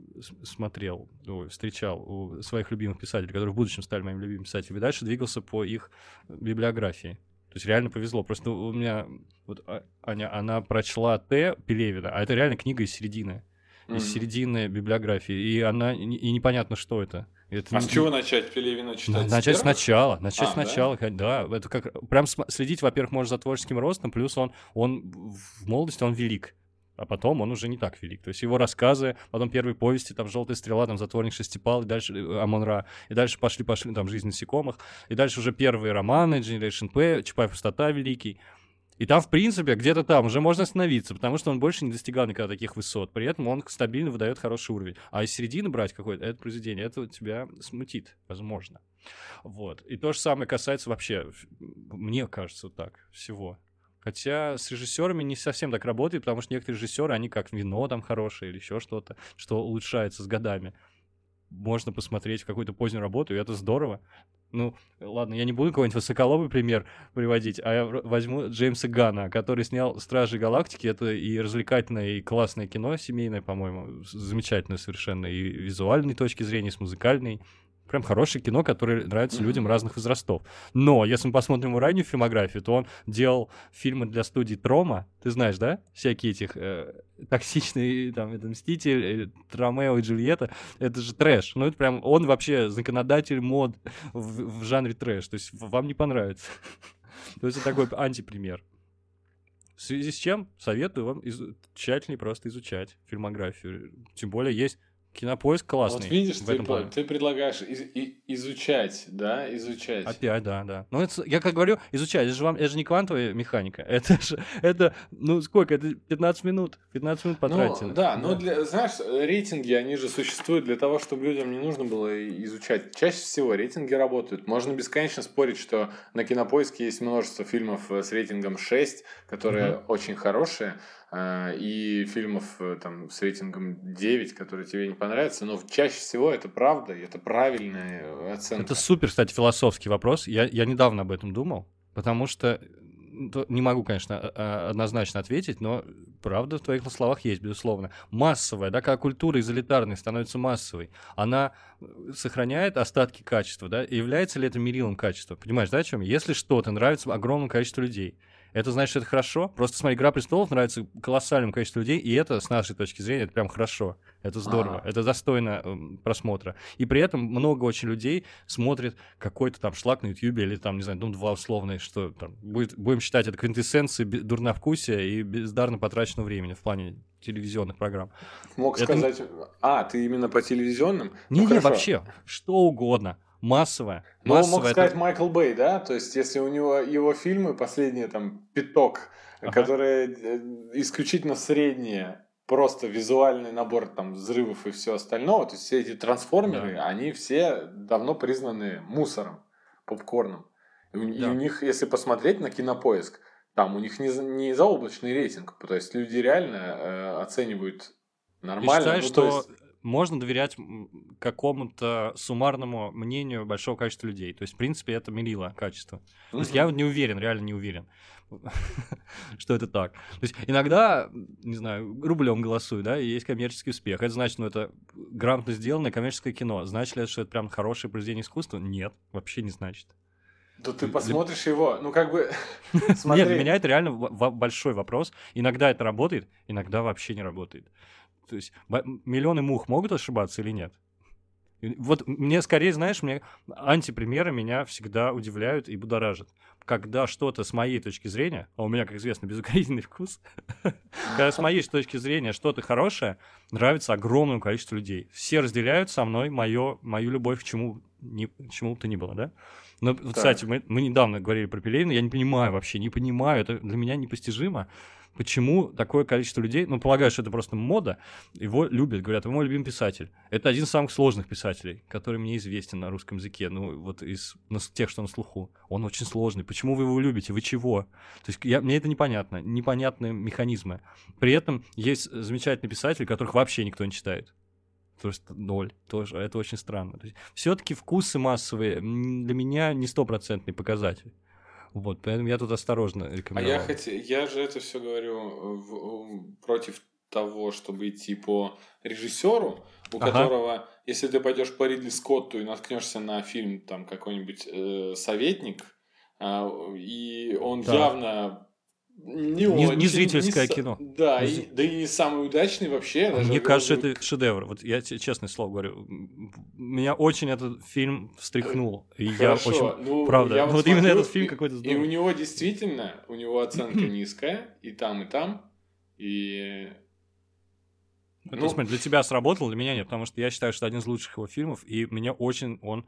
смотрел, ну, встречал у своих любимых писателей, которые в будущем стали моими любимыми писателями, и дальше двигался по их библиографии. То есть реально повезло. Просто у меня вот а, Аня, она прочла Т. Пелевина, а это реально книга из середины. Mm-hmm. Из середины библиографии. И она и непонятно, что это. Это а не... с чего начать Пелевина читать? Начать сначала, начать а, сначала, да? да. Это как прям следить, во-первых, можно за творческим ростом, плюс он, он в молодости он велик а потом он уже не так велик. То есть его рассказы, потом первые повести, там «Желтая стрела», там «Затворник шестипал», и дальше э, Амонра, и дальше пошли-пошли, там «Жизнь насекомых», и дальше уже первые романы Generation P, Чапай пустота великий. И там, в принципе, где-то там уже можно остановиться, потому что он больше не достигал никогда таких высот. При этом он стабильно выдает хороший уровень. А из середины брать какое-то это произведение, это тебя смутит, возможно. Вот. И то же самое касается вообще, мне кажется, так, всего. Хотя с режиссерами не совсем так работает, потому что некоторые режиссеры, они как вино там хорошее или еще что-то, что улучшается с годами. Можно посмотреть в какую-то позднюю работу, и это здорово. Ну, ладно, я не буду какой-нибудь высоколобый пример приводить, а я возьму Джеймса Гана, который снял «Стражи Галактики». Это и развлекательное, и классное кино семейное, по-моему, замечательное совершенно, и визуальной точки зрения, и с музыкальной прям хорошее кино, которое нравится людям разных возрастов. Но если мы посмотрим его раннюю фильмографию, то он делал фильмы для студии Трома, ты знаешь, да? Всякие этих э, токсичные, там, это Мститель, э, Ромео и Джульетта, это же трэш. Ну, это прям, он вообще законодатель мод в, в жанре трэш, то есть вам не понравится. *laughs* То есть это такой антипример. В связи с чем советую вам из... тщательнее просто изучать фильмографию. Тем более есть Кинопоиск классный. Вот видишь, ты, по, ты предлагаешь из, и, изучать, да, изучать. Опять, да, да. Ну, это, я как говорю, изучать, это же, вам, это же не квантовая механика, *laughs* это же, это, ну, сколько, это 15 минут, 15 минут потратили. Ну, да, да, но, для, знаешь, рейтинги, они же существуют для того, чтобы людям не нужно было изучать. Чаще всего рейтинги работают. Можно бесконечно спорить, что на Кинопоиске есть множество фильмов с рейтингом 6, которые угу. очень хорошие, и фильмов э, там с рейтингом 9, которые тебе не понравятся, но чаще всего это правда, и это правильная оценка. Это супер, кстати, философский вопрос. Я, я недавно об этом думал, потому что не могу, конечно, а, а, однозначно ответить, но правда в твоих словах есть, безусловно. Массовая, да, как культура из элитарной становится массовой, она э, сохраняет остатки качества, да, и является ли это мерилом качества? Понимаешь, да, о чем? Если что-то нравится огромному количеству людей, это значит, что это хорошо. Просто смотри, «Игра престолов» нравится колоссальному количеству людей, и это, с нашей точки зрения, это прям хорошо. Это здорово, А-а-а. это достойно э, просмотра. И при этом много очень людей смотрит какой-то там шлак на Ютьюбе или там, не знаю, Дом 2 условный, что там, будет, будем считать это квинтэссенцией дурновкусия и бездарно потраченного времени в плане телевизионных программ. Мог это... сказать, а, ты именно по телевизионным? Не, ну, не, вообще, что угодно массовая. Ну, мог сказать это... Майкл Бэй, да? То есть, если у него его фильмы, последние там пяток, ага. которые э, исключительно средние, просто визуальный набор там взрывов и все остальное, то есть все эти трансформеры, да. они все давно признаны мусором, попкорном. И у, да. и у них, если посмотреть на кинопоиск, там у них не, не заоблачный рейтинг, то есть люди реально э, оценивают нормально. И считаю, ну, что есть можно доверять какому-то суммарному мнению большого количества людей. То есть, в принципе, это мерило качество. То есть я не уверен, реально не уверен, *laughs* что это так. То есть иногда, не знаю, рублем голосую, да, и есть коммерческий успех. Это значит, ну, это грамотно сделанное коммерческое кино. Значит ли это, что это прям хорошее произведение искусства? Нет, вообще не значит. Да ты посмотришь для... его, ну как бы... *laughs* Нет, для меня это реально большой вопрос. Иногда это работает, иногда вообще не работает. То есть миллионы мух могут ошибаться или нет? Вот мне скорее, знаешь, мне антипримеры меня всегда удивляют и будоражат. Когда что-то с моей точки зрения, а у меня, как известно, безукоризненный вкус, *laughs* когда с моей точки зрения что-то хорошее нравится огромному количеству людей. Все разделяют со мной моё, мою любовь к чему, ни, было, да? Но, так. кстати, мы, мы недавно говорили про Пелевина, я не понимаю вообще, не понимаю, это для меня непостижимо, почему такое количество людей, ну, полагаю, что это просто мода, его любят, говорят, вы мой любимый писатель. Это один из самых сложных писателей, который мне известен на русском языке, ну, вот из ну, тех, что на слуху. Он очень сложный. Почему вы его любите? Вы чего? То есть я, мне это непонятно, непонятные механизмы. При этом есть замечательные писатели, которых вообще никто не читает просто ноль. Тоже, это очень странно. Все-таки вкусы массовые для меня не стопроцентный показатель. Вот, поэтому я тут осторожно рекомендую. А я, хоть, я же это все говорю в, против того, чтобы идти по режиссеру, у ага. которого, если ты пойдешь по Ридли Скотту и наткнешься на фильм там какой-нибудь э, советник, э, и он да. явно не, не, очень, не зрительское не, кино. Да, и, да и не самый удачный вообще. Мне даже кажется, говорю... это шедевр. Вот я тебе честное слово говорю. Меня очень этот фильм встряхнул. И Хорошо, я очень... Ну, правда. Я вот, вот именно этот фильм какой-то И у него действительно, у него оценка *clears throat* низкая, и там, и там. И... Это, ну, смотри, для тебя сработал, для меня нет, потому что я считаю, что один из лучших его фильмов, и меня очень он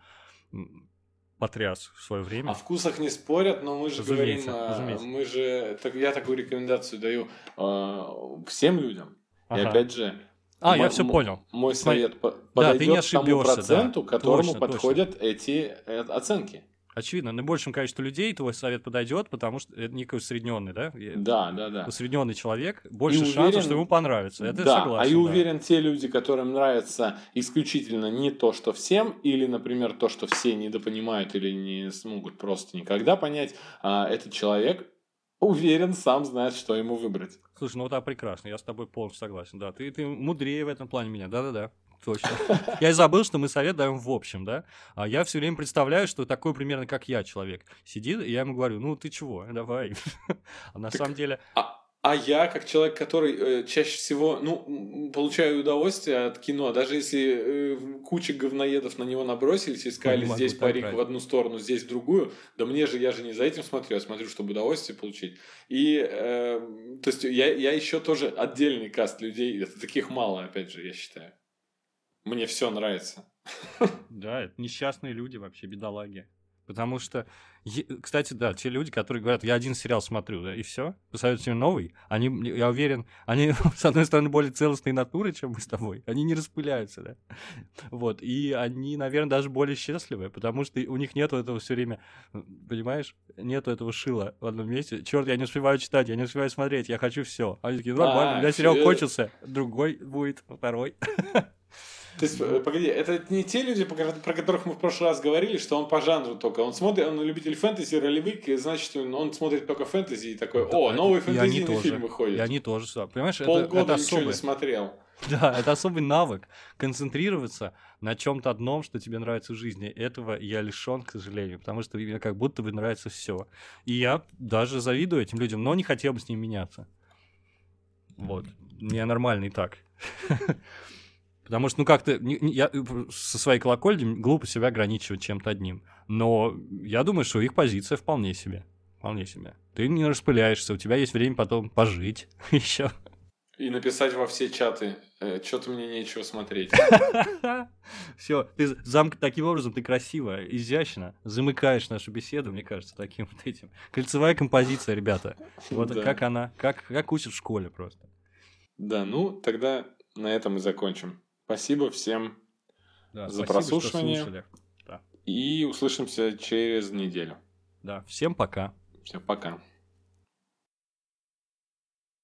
потряс в свое время. О вкусах не спорят, но мы же разумеется, говорим, разумеется. мы же, так, я такую рекомендацию даю э, всем людям. Ага. И опять же, а, я все понял. Мой совет Смотри, подойдет да, ты не ошибешься, тому проценту, да. которому точно, подходят точно. эти э, оценки. Очевидно, наибольшему количеству людей твой совет подойдет, потому что это некий усредненный, да? Да, да, да. Усредненный человек, больше уверен, шансов, что ему понравится. Это да, согласен. А и уверен, те люди, которым нравится исключительно не то, что всем, или, например, то, что все недопонимают или не смогут просто никогда понять, а этот человек уверен, сам знает, что ему выбрать. Слушай, ну это прекрасно, я с тобой полностью согласен, да. Ты, ты мудрее в этом плане меня, да-да-да. Точно. Я и забыл, что мы совет даем в общем, да? А я все время представляю, что такой примерно как я человек сидит, и я ему говорю, ну ты чего, давай. А на самом деле... А, а я, как человек, который э, чаще всего, ну, получаю удовольствие от кино, даже если э, куча говноедов на него набросились и сказали, здесь парик в одну сторону, здесь в другую, да мне же, я же не за этим смотрю, я смотрю, чтобы удовольствие получить. И, э, то есть, я, я еще тоже отдельный каст людей, таких мало, опять же, я считаю. Мне все нравится. *laughs* Да, это несчастные люди вообще, бедолаги. Потому что, кстати, да, те люди, которые говорят, я один сериал смотрю, да, и все, посоветуйте мне новый, они, я уверен, они, *laughs* с одной стороны, более целостные натуры, чем мы с тобой, они не распыляются, да, вот, и они, наверное, даже более счастливы, потому что у них нету этого все время, понимаешь, нету этого шила в одном месте, черт, я не успеваю читать, я не успеваю смотреть, я хочу все, они такие, нормально, у меня сериал кончился, другой будет, второй. *laughs* То есть, э, погоди, это не те люди, про которых мы в прошлый раз говорили, что он по жанру только. Он смотрит, он любитель фэнтези, ролевик, значит, он смотрит только фэнтези и такой, о, новый фэнтезийный фильм выходит. И они тоже, понимаешь, Полгода это, это особый... не смотрел. *laughs* Да, это особый навык. Концентрироваться на чем-то одном, что тебе нравится в жизни. Этого я лишен, к сожалению, потому что мне как будто бы нравится все. И я даже завидую этим людям, но не хотел бы с ним меняться. Вот. Мне нормально и так. *laughs* Потому что, ну, как-то я э, со своей колокольни глупо себя ограничивать чем-то одним. Но я думаю, что их позиция вполне себе. Вполне себе. Ты не распыляешься, у тебя есть время потом пожить *laughs* еще. И написать во все чаты. Э, Что-то мне нечего смотреть. *laughs* Все, ты зам... таким образом ты красиво, изящно замыкаешь нашу беседу, мне кажется, таким вот этим. Кольцевая композиция, ребята. *laughs* Вот как она, как, как учат в школе просто. Да, ну тогда на этом и закончим. Спасибо всем да, за спасибо, прослушивание. Да. И услышимся через неделю. Да, всем пока. Всем пока.